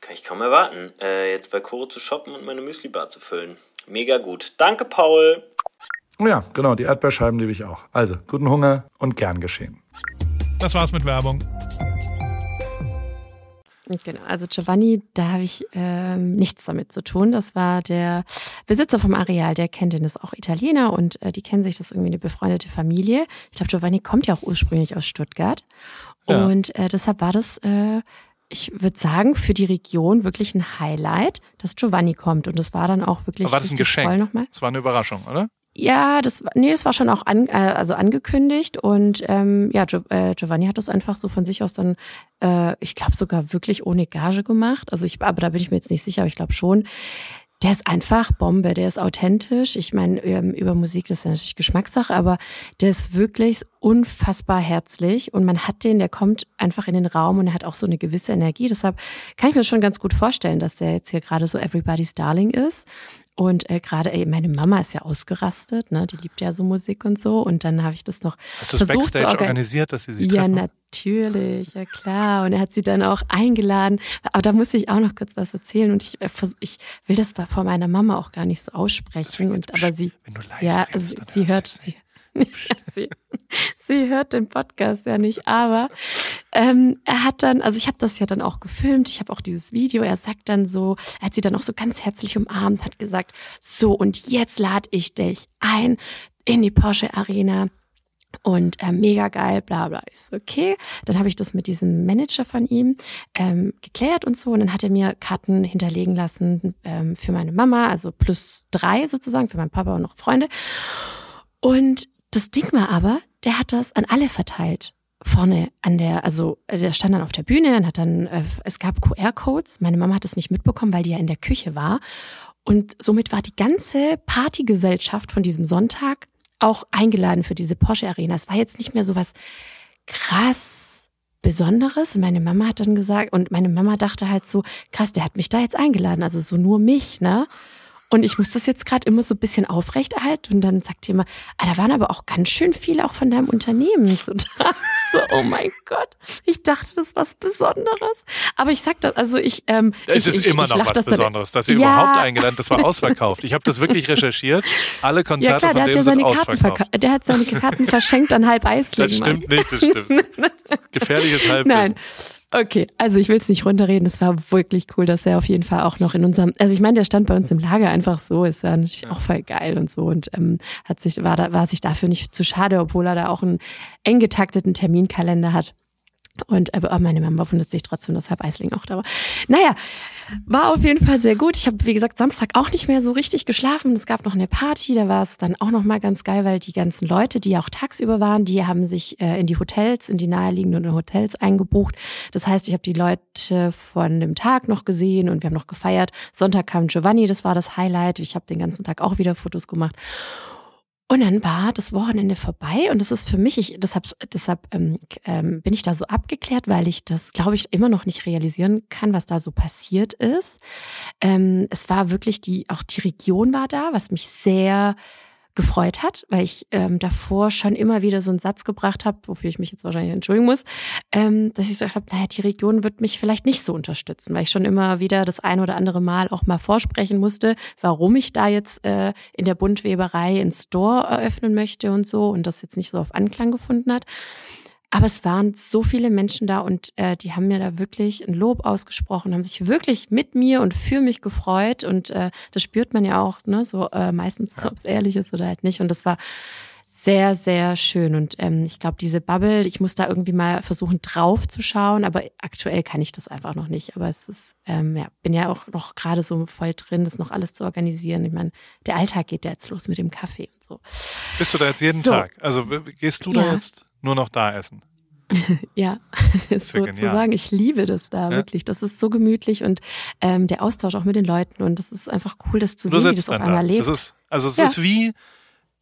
Kann ich kaum erwarten, äh, jetzt bei Koro zu shoppen und meine Müsli-Bar zu füllen. Mega gut. Danke, Paul. Oh ja, genau, die Erdbeerscheiben liebe ich auch. Also, guten Hunger und gern geschehen. Das war's mit Werbung. Genau, also Giovanni, da habe ich ähm, nichts damit zu tun. Das war der Besitzer vom Areal, der kennt den, ist auch Italiener und äh, die kennen sich, das ist irgendwie eine befreundete Familie. Ich glaube, Giovanni kommt ja auch ursprünglich aus Stuttgart. Ja. Und äh, deshalb war das äh, ich würde sagen, für die Region wirklich ein Highlight, dass Giovanni kommt. Und das war dann auch wirklich. Aber war das ein Geschenk? Das war eine Überraschung, oder? Ja, das nee, das war schon auch an, äh, also angekündigt und ähm, ja, äh, Giovanni hat das einfach so von sich aus dann, äh, ich glaube sogar wirklich ohne Gage gemacht. Also ich, aber da bin ich mir jetzt nicht sicher, aber ich glaube schon der ist einfach Bombe, der ist authentisch. Ich meine, ähm, über Musik, das ist ja natürlich Geschmackssache, aber der ist wirklich unfassbar herzlich und man hat den, der kommt einfach in den Raum und er hat auch so eine gewisse Energie. Deshalb kann ich mir schon ganz gut vorstellen, dass der jetzt hier gerade so Everybody's Darling ist. Und äh, gerade, ey, meine Mama ist ja ausgerastet, ne? Die liebt ja so Musik und so. Und dann habe ich das noch Hast du versucht Backstage zu organisiert, dass sie sich treffen? Ja, natürlich, ja klar. Und er hat sie dann auch eingeladen. Aber da muss ich auch noch kurz was erzählen. Und ich, äh, ich will das vor meiner Mama auch gar nicht so aussprechen. Und aber sie, wenn du leise ja, redest, also, sie hört, sie, sie, sie hört den Podcast ja nicht, aber ähm, er hat dann, also ich habe das ja dann auch gefilmt, ich habe auch dieses Video, er sagt dann so, er hat sie dann auch so ganz herzlich umarmt, hat gesagt, so und jetzt lade ich dich ein in die Porsche Arena und äh, mega geil, bla bla. Ist okay. Dann habe ich das mit diesem Manager von ihm ähm, geklärt und so. Und dann hat er mir Karten hinterlegen lassen ähm, für meine Mama, also plus drei sozusagen, für meinen Papa und noch Freunde. Und das Ding war aber, der hat das an alle verteilt. Vorne an der, also der stand dann auf der Bühne und hat dann, äh, es gab QR-Codes. Meine Mama hat das nicht mitbekommen, weil die ja in der Küche war. Und somit war die ganze Partygesellschaft von diesem Sonntag auch eingeladen für diese Porsche Arena. Es war jetzt nicht mehr so was krass Besonderes. Und meine Mama hat dann gesagt, und meine Mama dachte halt so, krass, der hat mich da jetzt eingeladen, also so nur mich, ne? Und ich muss das jetzt gerade immer so ein bisschen aufrechterhalten. Und dann sagt jemand, ah, da waren aber auch ganz schön viele auch von deinem Unternehmen so da. So, oh mein Gott. Ich dachte, das ist was Besonderes. Aber ich sag das, also ich. Ähm, es ich, ist ich, immer ich, noch was das Besonderes. Dass ihr ja. überhaupt eingeladen, das war ausverkauft. Ich habe das wirklich recherchiert. Alle Konzerte ja, klar, von dem ja sind ausverkauft. Der hat seine Karten verschenkt an halb Eisling. Das stimmt nicht, das stimmt. Gefährliches Halbwissen. Nein. Okay, also ich will es nicht runterreden. Es war wirklich cool, dass er auf jeden Fall auch noch in unserem, also ich meine, der stand bei uns im Lager einfach so, ist ja natürlich auch voll geil und so und ähm, hat sich war da war sich dafür nicht zu schade, obwohl er da auch einen eng getakteten Terminkalender hat. Und aber äh, meine Mama wundert sich trotzdem, dass Herr Eisling auch da war. Naja, war auf jeden Fall sehr gut. Ich habe, wie gesagt, Samstag auch nicht mehr so richtig geschlafen. Es gab noch eine Party, da war es dann auch noch mal ganz geil, weil die ganzen Leute, die auch tagsüber waren, die haben sich äh, in die Hotels, in die naheliegenden Hotels eingebucht. Das heißt, ich habe die Leute von dem Tag noch gesehen und wir haben noch gefeiert. Sonntag kam Giovanni, das war das Highlight. Ich habe den ganzen Tag auch wieder Fotos gemacht. Und dann war das Wochenende vorbei und das ist für mich, ich, deshalb, deshalb ähm, ähm, bin ich da so abgeklärt, weil ich das, glaube ich, immer noch nicht realisieren kann, was da so passiert ist. Ähm, es war wirklich die, auch die Region war da, was mich sehr gefreut hat, weil ich ähm, davor schon immer wieder so einen Satz gebracht habe, wofür ich mich jetzt wahrscheinlich entschuldigen muss, ähm, dass ich gesagt habe, naja, die Region wird mich vielleicht nicht so unterstützen, weil ich schon immer wieder das ein oder andere Mal auch mal vorsprechen musste, warum ich da jetzt äh, in der Buntweberei einen Store eröffnen möchte und so und das jetzt nicht so auf Anklang gefunden hat. Aber es waren so viele Menschen da und äh, die haben mir da wirklich ein Lob ausgesprochen, haben sich wirklich mit mir und für mich gefreut. Und äh, das spürt man ja auch, ne, so äh, meistens, ob es ehrlich ist oder halt nicht. Und das war sehr, sehr schön. Und ähm, ich glaube, diese Bubble, ich muss da irgendwie mal versuchen, drauf zu schauen, aber aktuell kann ich das einfach noch nicht. Aber es ist, ähm, ja, bin ja auch noch gerade so voll drin, das noch alles zu organisieren. Ich meine, der Alltag geht ja jetzt los mit dem Kaffee und so. Bist du da jetzt jeden so. Tag? Also gehst du da jetzt nur noch da essen? ja, sozusagen. Ich liebe das da ja. wirklich. Das ist so gemütlich und ähm, der Austausch auch mit den Leuten und das ist einfach cool, das zu du sehen, wie das auf einmal da. lebt. Das ist, also es ja. ist wie,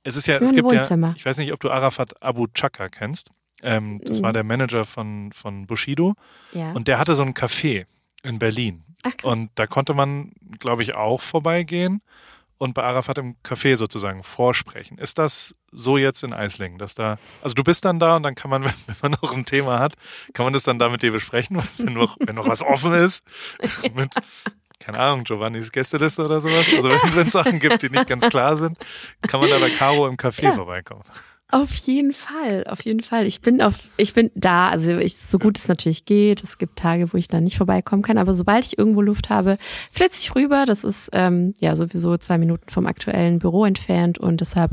es ist ja, es gibt Wohnzimmer. ja, ich weiß nicht, ob du Arafat Abu Chaka kennst. Ähm, das mhm. war der Manager von, von Bushido. Ja. Und der hatte so ein Café in Berlin. Ach, und da konnte man, glaube ich, auch vorbeigehen und bei Arafat im Café sozusagen vorsprechen. Ist das so jetzt in Eislingen, dass da, also du bist dann da und dann kann man, wenn man noch ein Thema hat, kann man das dann da mit dir besprechen, wenn noch, wenn noch was offen ist, mit, keine Ahnung, Giovannis Gästeliste oder sowas. Also wenn es Sachen gibt, die nicht ganz klar sind, kann man da bei Caro im Café ja. vorbeikommen. Auf jeden Fall, auf jeden Fall. Ich bin auf, ich bin da, also ich, so gut es natürlich geht. Es gibt Tage, wo ich da nicht vorbeikommen kann, aber sobald ich irgendwo Luft habe, flitze ich rüber. Das ist ähm, ja sowieso zwei Minuten vom aktuellen Büro entfernt und deshalb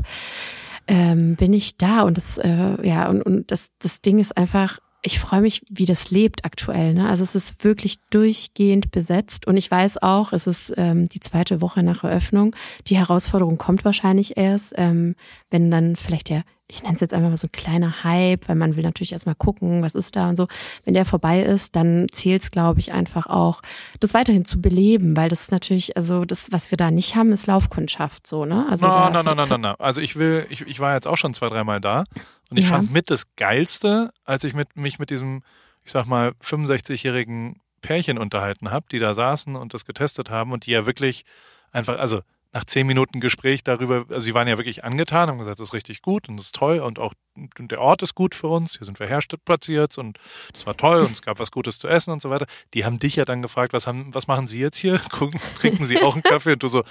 ähm, bin ich da und das äh, ja und, und das das Ding ist einfach ich freue mich, wie das lebt aktuell. Ne? Also es ist wirklich durchgehend besetzt und ich weiß auch, es ist ähm, die zweite Woche nach Eröffnung. Die Herausforderung kommt wahrscheinlich erst, ähm, wenn dann vielleicht der ich nenne es jetzt einfach mal so ein kleiner Hype, weil man will natürlich erstmal gucken, was ist da und so. Wenn der vorbei ist, dann zählt es, glaube ich, einfach auch, das weiterhin zu beleben, weil das ist natürlich, also das, was wir da nicht haben, ist Laufkundschaft so, ne? Also no, no, no, no, no, no. Also ich will, ich, ich war jetzt auch schon zwei, dreimal da und ich ja. fand mit das Geilste, als ich mit, mich mit diesem, ich sag mal, 65-jährigen Pärchen unterhalten habe, die da saßen und das getestet haben und die ja wirklich einfach, also nach zehn Minuten Gespräch darüber, also sie waren ja wirklich angetan, haben gesagt, das ist richtig gut und das ist toll und auch der Ort ist gut für uns, hier sind wir herstatt platziert und das war toll und es gab was Gutes zu essen und so weiter. Die haben dich ja dann gefragt, was haben, was machen Sie jetzt hier? Gucken, trinken Sie auch einen Kaffee? Und du so,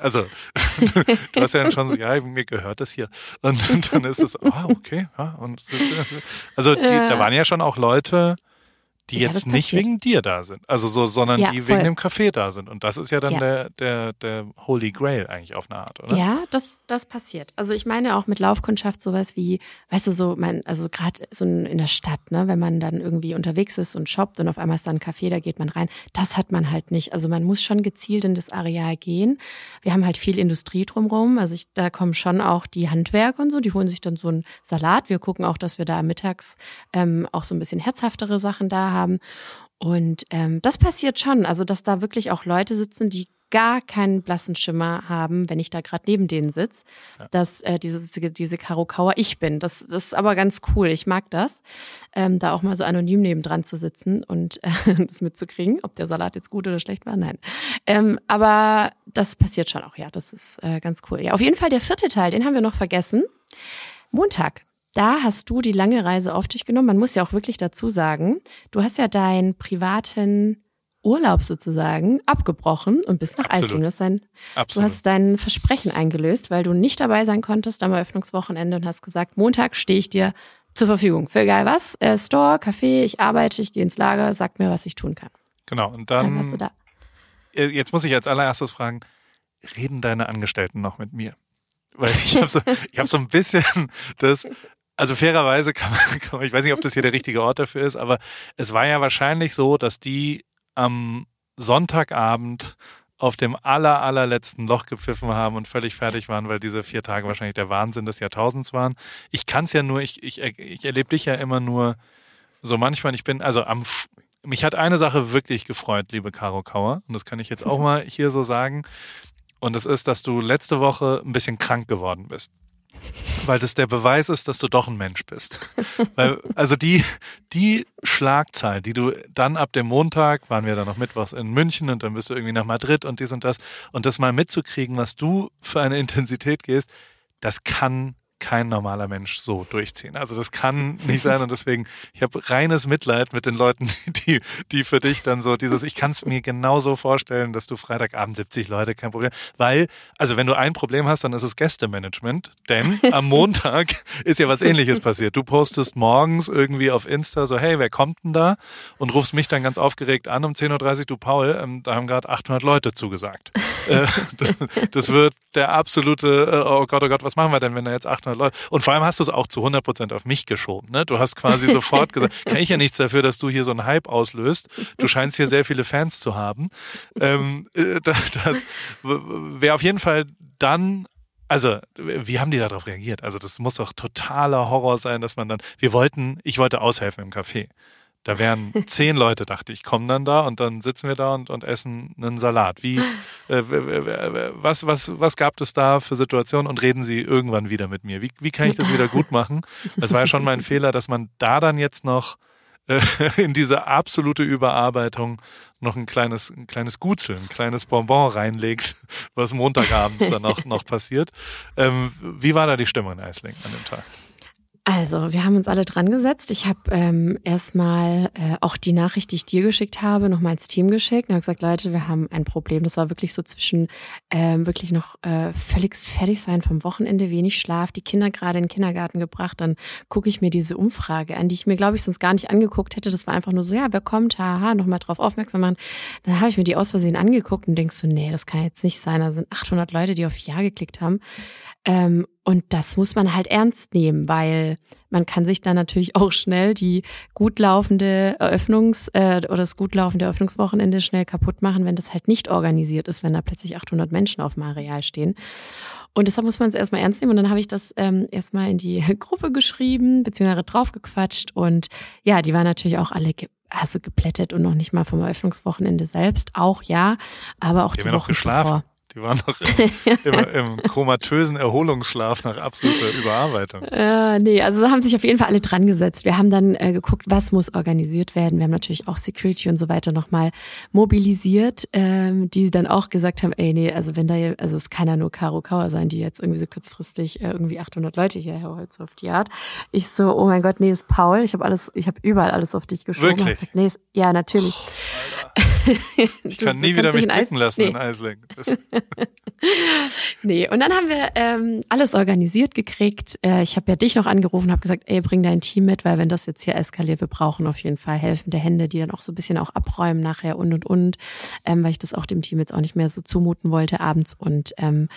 also du hast ja dann schon so, ja, mir gehört das hier. Und, und dann ist es, ah, okay, ja, und also die, da waren ja schon auch Leute, die ja, jetzt nicht wegen dir da sind, also so, sondern ja, die voll. wegen dem Café da sind. Und das ist ja dann ja. Der, der, der Holy Grail eigentlich auf eine Art, oder? Ja, das, das passiert. Also ich meine auch mit Laufkundschaft sowas wie, weißt du, so mein, also gerade so in der Stadt, ne, wenn man dann irgendwie unterwegs ist und shoppt und auf einmal ist da ein Café, da geht man rein. Das hat man halt nicht. Also man muss schon gezielt in das Areal gehen. Wir haben halt viel Industrie drumherum. Also ich, da kommen schon auch die Handwerker und so, die holen sich dann so einen Salat. Wir gucken auch, dass wir da mittags ähm, auch so ein bisschen herzhaftere Sachen da haben haben. Und ähm, das passiert schon, also dass da wirklich auch Leute sitzen, die gar keinen blassen Schimmer haben, wenn ich da gerade neben denen sitze, ja. dass äh, diese, diese Karo Kauer ich bin. Das, das ist aber ganz cool. Ich mag das, ähm, da auch mal so anonym nebendran zu sitzen und äh, das mitzukriegen, ob der Salat jetzt gut oder schlecht war. Nein. Ähm, aber das passiert schon auch, ja. Das ist äh, ganz cool. Ja, auf jeden Fall der vierte Teil, den haben wir noch vergessen. Montag da hast du die lange Reise auf dich genommen. Man muss ja auch wirklich dazu sagen, du hast ja deinen privaten Urlaub sozusagen abgebrochen und bist nach Eislingen. Du hast, dein, du hast dein Versprechen eingelöst, weil du nicht dabei sein konntest am Eröffnungswochenende und hast gesagt, Montag stehe ich dir zur Verfügung. Für egal was, äh, Store, Café, ich arbeite, ich gehe ins Lager, sag mir, was ich tun kann. Genau, und dann, dann du da. jetzt muss ich als allererstes fragen, reden deine Angestellten noch mit mir? Weil ich habe so, ich hab so ein bisschen das, also fairerweise kann man, kann man, ich weiß nicht, ob das hier der richtige Ort dafür ist, aber es war ja wahrscheinlich so, dass die am Sonntagabend auf dem aller, allerletzten Loch gepfiffen haben und völlig fertig waren, weil diese vier Tage wahrscheinlich der Wahnsinn des Jahrtausends waren. Ich kann es ja nur, ich, ich, ich erlebe dich ja immer nur so manchmal, ich bin, also am, mich hat eine Sache wirklich gefreut, liebe Caro Kauer, und das kann ich jetzt auch mal hier so sagen. Und das ist, dass du letzte Woche ein bisschen krank geworden bist. Weil das der Beweis ist, dass du doch ein Mensch bist. Weil, also die, die Schlagzahl, die du dann ab dem Montag, waren wir dann noch mittwochs in München und dann bist du irgendwie nach Madrid und dies und das. Und das mal mitzukriegen, was du für eine Intensität gehst, das kann kein normaler Mensch so durchziehen. Also das kann nicht sein und deswegen, ich habe reines Mitleid mit den Leuten, die, die für dich dann so dieses, ich kann es mir genauso vorstellen, dass du Freitagabend 70 Leute, kein Problem. Weil, also wenn du ein Problem hast, dann ist es Gästemanagement, denn am Montag ist ja was ähnliches passiert. Du postest morgens irgendwie auf Insta so, hey, wer kommt denn da? Und rufst mich dann ganz aufgeregt an um 10.30 Uhr, du Paul, ähm, da haben gerade 800 Leute zugesagt. äh, das, das, wird der absolute, äh, oh Gott, oh Gott, was machen wir denn, wenn da jetzt 800 800 Leute. Und vor allem hast du es auch zu 100 Prozent auf mich geschoben. Ne? Du hast quasi sofort gesagt, kann ich ja nichts dafür, dass du hier so einen Hype auslöst. Du scheinst hier sehr viele Fans zu haben. Ähm, äh, das das wäre auf jeden Fall dann also, wie haben die darauf reagiert? Also, das muss doch totaler Horror sein, dass man dann, wir wollten, ich wollte aushelfen im Café. Da wären zehn Leute, dachte ich, kommen dann da und dann sitzen wir da und, und essen einen Salat. Wie, äh, was, was, was gab es da für Situationen und reden Sie irgendwann wieder mit mir? Wie, wie kann ich das wieder gut machen? Das war ja schon mein Fehler, dass man da dann jetzt noch äh, in diese absolute Überarbeitung noch ein kleines, ein kleines Gutzel, ein kleines Bonbon reinlegt, was Montagabends dann noch, noch passiert. Ähm, wie war da die Stimmung in Eisling an dem Tag? Also, wir haben uns alle dran gesetzt. Ich habe ähm, erstmal äh, auch die Nachricht, die ich dir geschickt habe, nochmal ins Team geschickt und habe gesagt, Leute, wir haben ein Problem. Das war wirklich so zwischen ähm, wirklich noch äh, völlig fertig sein vom Wochenende, wenig Schlaf, die Kinder gerade in den Kindergarten gebracht. Dann gucke ich mir diese Umfrage an, die ich mir, glaube ich, sonst gar nicht angeguckt hätte. Das war einfach nur so, ja, wer kommt, haha, nochmal drauf aufmerksam machen. Dann habe ich mir die aus Versehen angeguckt und denkst so, nee, das kann jetzt nicht sein. Da sind 800 Leute, die auf Ja geklickt haben. Ähm, und das muss man halt ernst nehmen, weil man kann sich dann natürlich auch schnell die gut laufende Eröffnungs- äh, oder das gut laufende Eröffnungswochenende schnell kaputt machen, wenn das halt nicht organisiert ist, wenn da plötzlich 800 Menschen auf dem Areal stehen. Und deshalb muss man es erstmal ernst nehmen. Und dann habe ich das ähm, erstmal in die Gruppe geschrieben, beziehungsweise draufgequatscht. Und ja, die waren natürlich auch alle ge also geplättet und noch nicht mal vom Eröffnungswochenende selbst. Auch ja, aber auch die, die Woche noch geschlafen. Zuvor. Die waren noch im, im, im komatösen Erholungsschlaf nach absoluter Überarbeitung. Äh, nee, also da haben sich auf jeden Fall alle dran gesetzt. Wir haben dann äh, geguckt, was muss organisiert werden. Wir haben natürlich auch Security und so weiter nochmal mobilisiert, ähm, die dann auch gesagt haben, ey, nee, also wenn da, also es kann ja nur Caro Kauer sein, die jetzt irgendwie so kurzfristig äh, irgendwie 800 Leute hierher holt, so auf die Art. Ich so, oh mein Gott, nee, ist Paul. Ich habe alles, ich habe überall alles auf dich geschoben. Wirklich? Gesagt, nee, ist, ja, natürlich. Oh, ich kann nie wieder mich blicken lassen nee. in Eisling. nee, und dann haben wir ähm, alles organisiert gekriegt. Äh, ich habe ja dich noch angerufen, habe gesagt, ey, bring dein Team mit, weil wenn das jetzt hier eskaliert, wir brauchen auf jeden Fall helfende Hände, die dann auch so ein bisschen auch abräumen nachher und und und, ähm, weil ich das auch dem Team jetzt auch nicht mehr so zumuten wollte abends. Und ähm,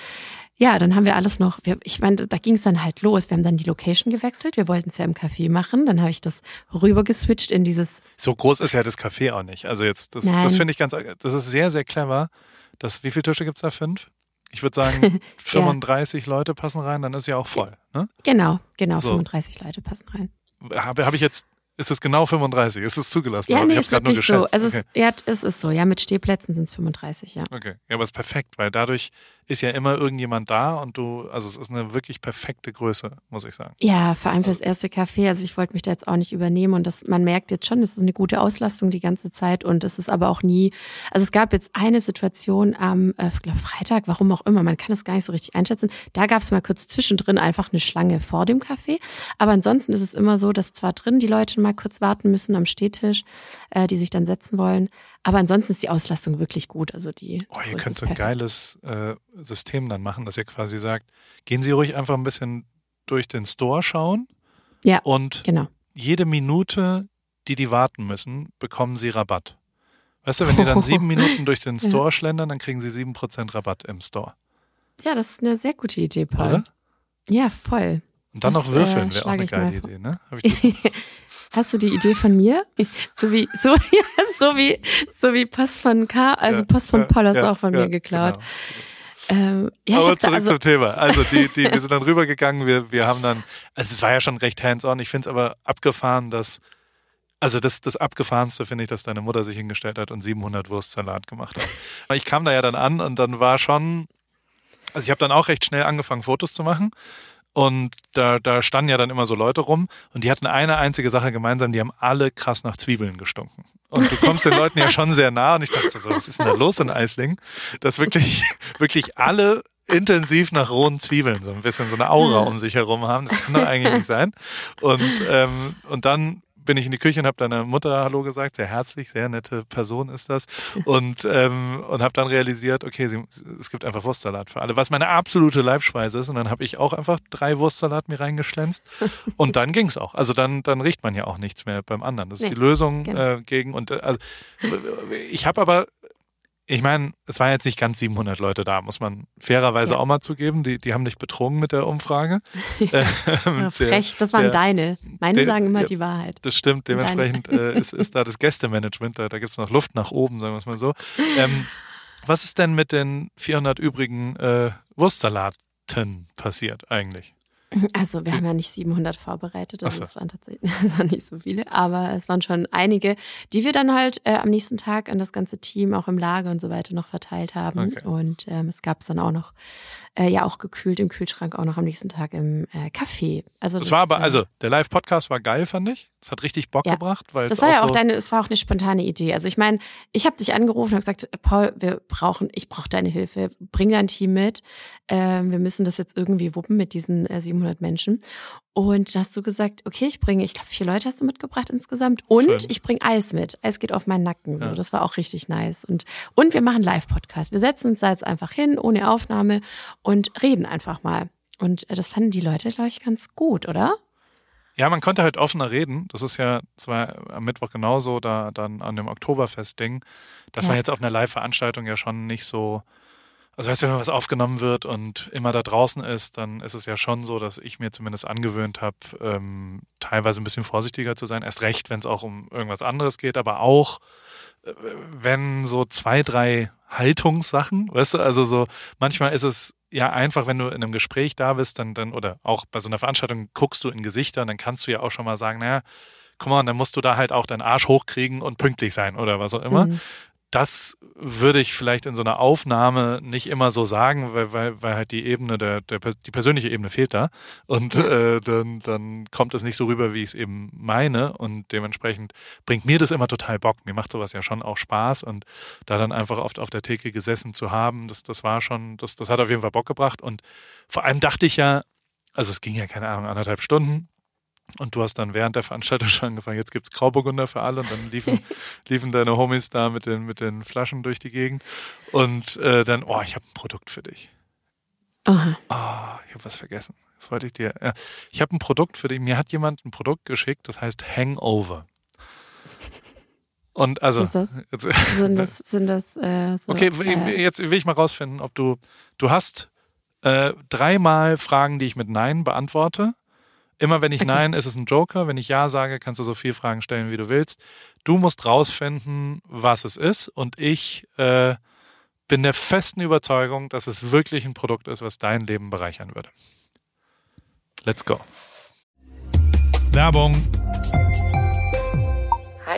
ja, dann haben wir alles noch, wir, ich meine, da ging es dann halt los. Wir haben dann die Location gewechselt. Wir wollten es ja im Café machen. Dann habe ich das rüber geswitcht in dieses. So groß ist ja das Café auch nicht. Also jetzt, das, das finde ich ganz, das ist sehr, sehr clever. Das, wie viele Tische gibt's da? Fünf? Ich würde sagen, 35 ja. Leute passen rein, dann ist ja auch voll. Ne? Genau, genau, so. 35 Leute passen rein. Habe hab ich jetzt ist es genau 35? Ist es zugelassen? Ja, nee, ist wirklich so. Also okay. es, ja, es ist so. Ja, mit Stehplätzen sind es 35, ja. Okay. Ja, aber es ist perfekt, weil dadurch ist ja immer irgendjemand da und du, also es ist eine wirklich perfekte Größe, muss ich sagen. Ja, vor allem fürs erste Café. Also ich wollte mich da jetzt auch nicht übernehmen und das, man merkt jetzt schon, es ist eine gute Auslastung die ganze Zeit und es ist aber auch nie, also es gab jetzt eine Situation am, äh, glaube Freitag, warum auch immer, man kann es gar nicht so richtig einschätzen. Da gab es mal kurz zwischendrin einfach eine Schlange vor dem Café. Aber ansonsten ist es immer so, dass zwar drin die Leute mal kurz warten müssen am Stehtisch, äh, die sich dann setzen wollen. Aber ansonsten ist die Auslastung wirklich gut. Also die. Oh, ihr könnt so ein geiles äh, System dann machen, dass ihr quasi sagt, gehen Sie ruhig einfach ein bisschen durch den Store schauen. Ja. Und genau. jede Minute, die die warten müssen, bekommen Sie Rabatt. Weißt du, wenn die dann sieben Minuten durch den Store ja. schlendern, dann kriegen sie sieben Prozent Rabatt im Store. Ja, das ist eine sehr gute Idee, Paul. Oder? Ja, voll. Und dann das, noch würfeln äh, wäre auch eine geile Idee, ne? Hast du die Idee von mir? So wie, so, ja, so wie, so wie Post von K, also ja, Post von Paul hast ja, auch von mir geklaut. Genau. Ähm, ja, Aber zurück also zum Thema. Also die, die, wir sind dann rübergegangen, wir, wir haben dann, also es war ja schon recht hands-on. Ich finde es aber abgefahren, dass, also das, das Abgefahrenste finde ich, dass deine Mutter sich hingestellt hat und 700 Wurstsalat gemacht hat. Ich kam da ja dann an und dann war schon, also ich habe dann auch recht schnell angefangen, Fotos zu machen. Und da, da standen ja dann immer so Leute rum und die hatten eine einzige Sache gemeinsam, die haben alle krass nach Zwiebeln gestunken. Und du kommst den Leuten ja schon sehr nah und ich dachte so, was ist denn da los in Eisling? Dass wirklich, wirklich alle intensiv nach rohen Zwiebeln so ein bisschen so eine Aura um sich herum haben. Das kann doch eigentlich nicht sein. Und, ähm, und dann bin ich in die Küche und habe deiner Mutter Hallo gesagt, sehr herzlich, sehr nette Person ist das und ähm, und habe dann realisiert, okay, sie, es gibt einfach Wurstsalat für alle, was meine absolute Leibspeise ist und dann habe ich auch einfach drei Wurstsalat mir reingeschlänzt und dann ging's auch. Also dann dann riecht man ja auch nichts mehr beim anderen. Das ist nee, die Lösung genau. äh, gegen und äh, also ich habe aber ich meine, es waren jetzt nicht ganz 700 Leute da, muss man fairerweise Ja. auch mal zugeben. Die, die haben dich betrogen mit der Umfrage. Ähm, der- Frech, das waren der- deine. Meine der- sagen immer ja. die Wahrheit. Das stimmt, dementsprechend äh, ist, ist da das Gästemanagement, da, da gibt es noch Luft nach oben, sagen wir es mal so. Ähm, was ist denn mit den 400 übrigen äh, Wurstsalaten passiert eigentlich? Also wir haben ja nicht 700 vorbereitet, also so. es waren tatsächlich es waren nicht so viele, aber es waren schon einige, die wir dann halt äh, am nächsten Tag an das ganze Team auch im Lager und so weiter noch verteilt haben. Okay. Und ähm, es gab es dann auch noch, äh, ja auch gekühlt im Kühlschrank, auch noch am nächsten Tag im äh, Café. Also Das war aber, äh, also der Live-Podcast war geil, fand ich. Es hat richtig Bock Ja. gebracht, weil Das war ja auch auch so, deine, es war auch eine spontane Idee. Also ich meine, ich habe dich angerufen und gesagt, Paul, wir brauchen, ich brauche deine Hilfe. Bring dein Team mit. Ähm, wir müssen das jetzt irgendwie wuppen mit diesen äh, 700 Menschen. Und da hast du gesagt, okay, ich bringe, ich glaube, vier Leute hast du mitgebracht insgesamt. Und Fünf. ich bringe Eis mit. Eis geht auf meinen Nacken. So, Ja. das war auch richtig nice. Und und wir machen Live-Podcast. Wir setzen uns da jetzt einfach hin, ohne Aufnahme und reden einfach mal. Und äh, das fanden die Leute, glaube ich, ganz gut, oder? Ja, man konnte halt offener reden. Das ist ja zwar am Mittwoch genauso, da dann an dem Oktoberfest-Ding, dass Ja. man jetzt auf einer Live-Veranstaltung ja schon nicht so, also weißt du, wenn was aufgenommen wird und immer da draußen ist, dann ist es ja schon so, dass ich mir zumindest angewöhnt habe, ähm, teilweise ein bisschen vorsichtiger zu sein. Erst recht, wenn es auch um irgendwas anderes geht, aber auch äh, wenn so zwei, drei Haltungssachen, weißt du, also so, manchmal ist es ja einfach, wenn du in einem Gespräch da bist, dann, dann, oder auch bei so einer Veranstaltung guckst du in Gesichter dann kannst du ja auch schon mal sagen, naja, guck mal, dann musst du da halt auch deinen Arsch hochkriegen und pünktlich sein oder was auch immer. Mhm. Das würde ich vielleicht in so einer Aufnahme nicht immer so sagen, weil, weil, weil halt die Ebene, der, der, die persönliche Ebene fehlt da. Und äh, dann, dann kommt es nicht so rüber, wie ich es eben meine. Und dementsprechend bringt mir das immer total Bock. Mir macht sowas ja schon auch Spaß. Und da dann einfach oft auf der Theke gesessen zu haben, das, das war schon, das, das hat auf jeden Fall Bock gebracht. Und vor allem dachte ich ja, also es ging ja, keine Ahnung, anderthalb Stunden. Und du hast dann während der Veranstaltung schon angefangen, jetzt gibt's Grauburgunder für alle und dann liefen, liefen deine Homies da mit den, mit den Flaschen durch die Gegend. Und äh, dann, oh, ich habe ein Produkt für dich. Aha. Ah, ich habe was vergessen. Das wollte ich dir. Ja. Ich habe ein Produkt für dich. Mir hat jemand ein Produkt geschickt, das heißt Hangover. Und also. Was ist Jetzt, Sind das, sind das äh, so, okay, äh, jetzt will ich mal rausfinden, ob du. Du hast äh, dreimal Fragen, die ich mit Nein beantworte. Immer wenn ich Okay. Nein, ist es ein Joker. Wenn ich Ja sage, kannst du so viele Fragen stellen, wie du willst. Du musst rausfinden, was es ist. Und ich äh, bin der festen Überzeugung, dass es wirklich ein Produkt ist, was dein Leben bereichern würde. Let's go. Werbung.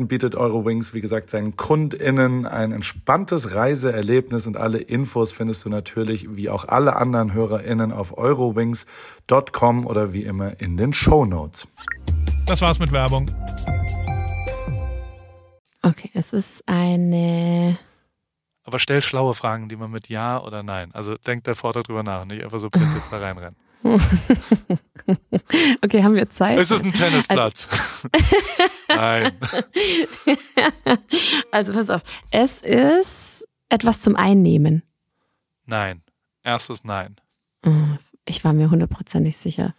bietet Eurowings, wie gesagt, seinen KundInnen ein entspanntes Reiseerlebnis und alle Infos findest du natürlich, wie auch alle anderen HörerInnen, auf eurowings.com oder wie immer in den Show Notes. Das war's mit Werbung. Okay, es ist eine. Aber stell schlaue Fragen, die man mit Ja oder Nein. Also denk davor darüber nach, nicht einfach so blind jetzt da reinrennen. okay, haben wir Zeit? Es ist ein Tennisplatz. Nein. Also pass auf. Es ist etwas zum Einnehmen. Nein. Erstes Nein. Hm, Ich war mir hundertprozentig sicher.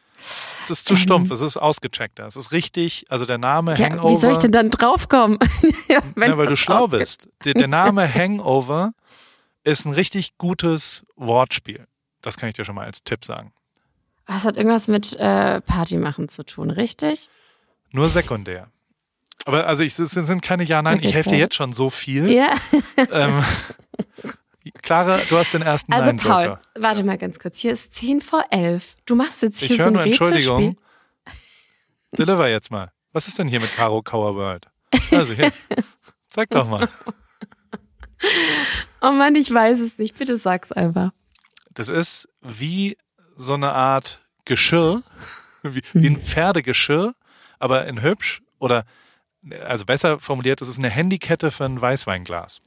Es ist zu stumpf, es ist ausgecheckter. Es ist richtig, also der Name Ähm. Ja, Hangover. wie soll ich denn dann draufkommen? ja, weil du schlau bist. Der, der Name Hangover ist ein richtig gutes Wortspiel. Das kann ich dir schon mal als Tipp sagen. Das hat irgendwas mit äh, Party machen zu tun, richtig? Nur sekundär. Aber also ich, es sind keine Ja-Nein. Okay, Ich helfe dir jetzt schon so viel. Ja. Ähm, Clara, du hast den ersten Also Nein Paul, warte mal ganz kurz. Hier ist 10 vor 11. Du machst jetzt hier Ich so ein nur. Entschuldigung. Deliver jetzt mal. Was ist denn hier mit Caro Kauerworld? Also hier. Sag doch mal. Oh Mann, ich weiß es nicht. Bitte sag's einfach. Das ist wie so eine Art Geschirr, wie, wie ein Pferdegeschirr, aber in hübsch oder also besser formuliert, es ist eine Handykette für ein Weißweinglas.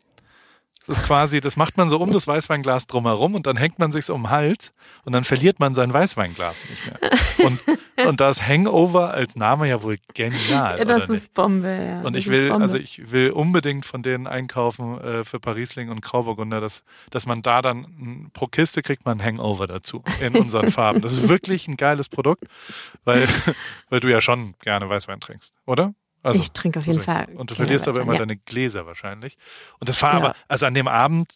Das ist quasi, das macht man so um das Weißweinglas drumherum und dann hängt man sich's um den Hals und dann verliert man sein Weißweinglas nicht mehr. Und, und da ist Hangover als Name ja wohl genial. Ja, das oder nicht? ist Bombe, ja. Und das ich ist will, Bombe. also ich will unbedingt von denen einkaufen äh, für Parisling und Grauburgunder, dass, dass man da dann pro Kiste kriegt man ein Hangover dazu in unseren Farben. Das ist wirklich ein geiles Produkt, weil, weil du ja schon gerne Weißwein trinkst, oder? Also, Ich trinke auf jeden deswegen. Fall Und du verlierst aber immer ja. deine Gläser wahrscheinlich. Und das war Ja. aber, also an dem Abend,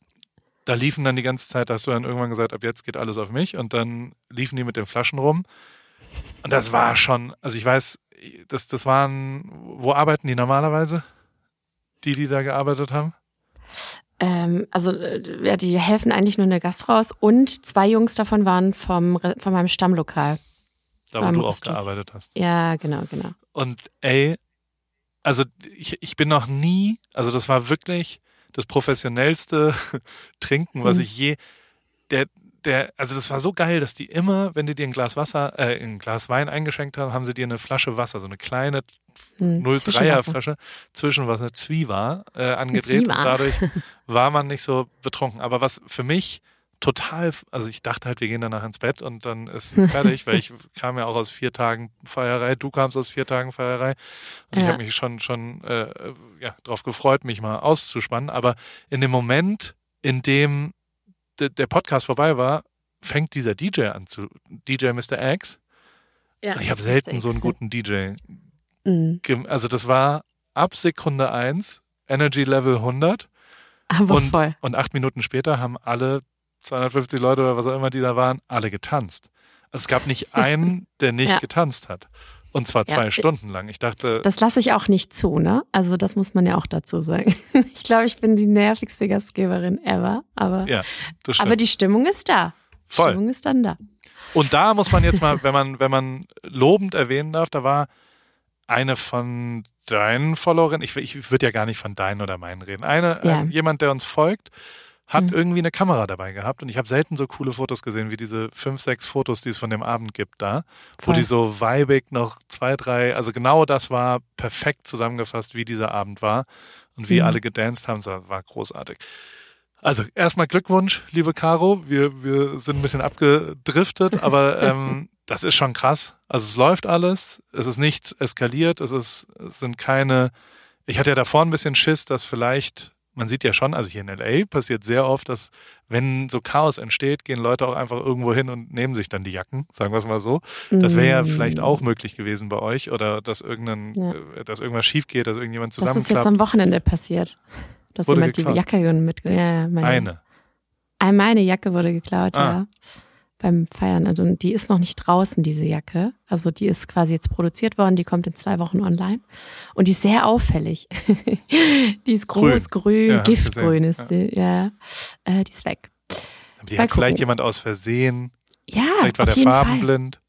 da liefen dann die ganze Zeit, da hast du dann irgendwann gesagt, ab jetzt geht alles auf mich und dann liefen die mit den Flaschen rum. Und das war schon, also ich weiß, das, das waren, wo arbeiten die normalerweise? Die, die da gearbeitet haben? Ähm, also äh, ja, die helfen eigentlich nur in der Gastro aus und zwei Jungs davon waren vom, von meinem Stammlokal. Da, wo du auch gearbeitet hast. Ja, genau, genau. Und ey, also ich, ich bin noch nie, also das war wirklich das professionellste Trinken, was Mhm. ich je, der, der, also das war so geil, dass die immer, wenn die dir ein Glas Wasser, äh, ein Glas Wein eingeschenkt haben, haben sie dir eine Flasche Wasser, so eine kleine Hm, 03er Zwischenwasser. Flasche Zwischenwasser Zwiewa äh, angedreht Zwiewa. und dadurch war man nicht so betrunken. Aber was für mich total, also ich dachte halt, wir gehen danach ins Bett und dann ist fertig, weil ich kam ja auch aus vier Tagen Feierei, du kamst aus vier Tagen Feierei und ich Ja. habe mich schon schon äh, ja darauf gefreut, mich mal auszuspannen. Aber in dem Moment, in dem de, der Podcast vorbei war, fängt dieser DJ an zu DJ Mr. X. Ja, Ich habe selten so einen guten DJ Mhm. also das war ab Sekunde eins Energy Level 100 Aber und, voll. und acht Minuten später haben alle 250 Leute oder was auch immer die da waren, alle getanzt. Also es gab nicht einen, der nicht Ja. getanzt hat. Und zwar Ja. zwei Stunden lang. Ich dachte, Das lasse ich auch nicht zu, ne? Also das muss man ja auch dazu sagen. Ich glaube, ich bin die nervigste Gastgeberin ever, aber, ja, aber die Stimmung ist da. Voll. Stimmung ist dann da. Und da muss man jetzt mal, wenn man, wenn man lobend erwähnen darf, da war eine von deinen Followerinnen, ich, ich würde ja gar nicht von deinen oder meinen reden, eine, Ja. ähm, jemand, der uns folgt, hat Mhm. irgendwie eine Kamera dabei gehabt und ich habe selten so coole Fotos gesehen, wie diese fünf, sechs Fotos, die es von dem Abend gibt da, wo Voll. die so weibig noch zwei, drei, also genau das war perfekt zusammengefasst, wie dieser Abend war und wie Mhm. alle gedanced haben, das war großartig. Also erstmal Glückwunsch, liebe Caro. Wir, wir sind ein bisschen abgedriftet, aber ähm, das ist schon krass. Also es läuft alles, es ist nichts eskaliert, es ist, es sind keine. Ich hatte ja davor ein bisschen Schiss, dass vielleicht, man sieht ja schon, also hier in LA passiert sehr oft, dass wenn so Chaos entsteht, gehen Leute auch einfach irgendwo hin und nehmen sich dann die Jacken, sagen wir es mal so. Das wäre ja Mm. vielleicht auch möglich gewesen bei euch oder dass irgendein, Ja. äh, dass irgendwas schief geht, dass irgendjemand Das ist jetzt zusammenklappt. am Wochenende passiert. Dass jemand geklaut? die Jacke mit. Ja, ja, meine, Eine. Meine Jacke wurde geklaut, Ah. ja. Beim Feiern. Also, und die ist noch nicht draußen, diese Jacke. Also die ist quasi jetzt produziert worden, die kommt in zwei Wochen online. Und die ist sehr auffällig. die ist groß, grün, Ja, hab ich giftgrün ist die, ja. Äh, die ist weg. Aber die Mal hat vielleicht gucken. jemand aus Versehen, Ja, vielleicht war der jeden Fall.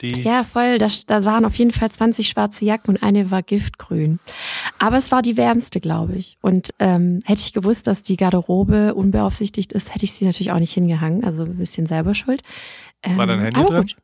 Die, Ja, voll. Da, da waren auf jeden Fall 20 schwarze Jacken und eine war giftgrün. Aber es war die wärmste, glaube ich. Und ähm, hätte ich gewusst, dass die Garderobe unbeaufsichtigt ist, hätte ich sie natürlich auch nicht hingehangen. Also ein bisschen selber schuld. Ähm, War dein Handy aber drin? Gut.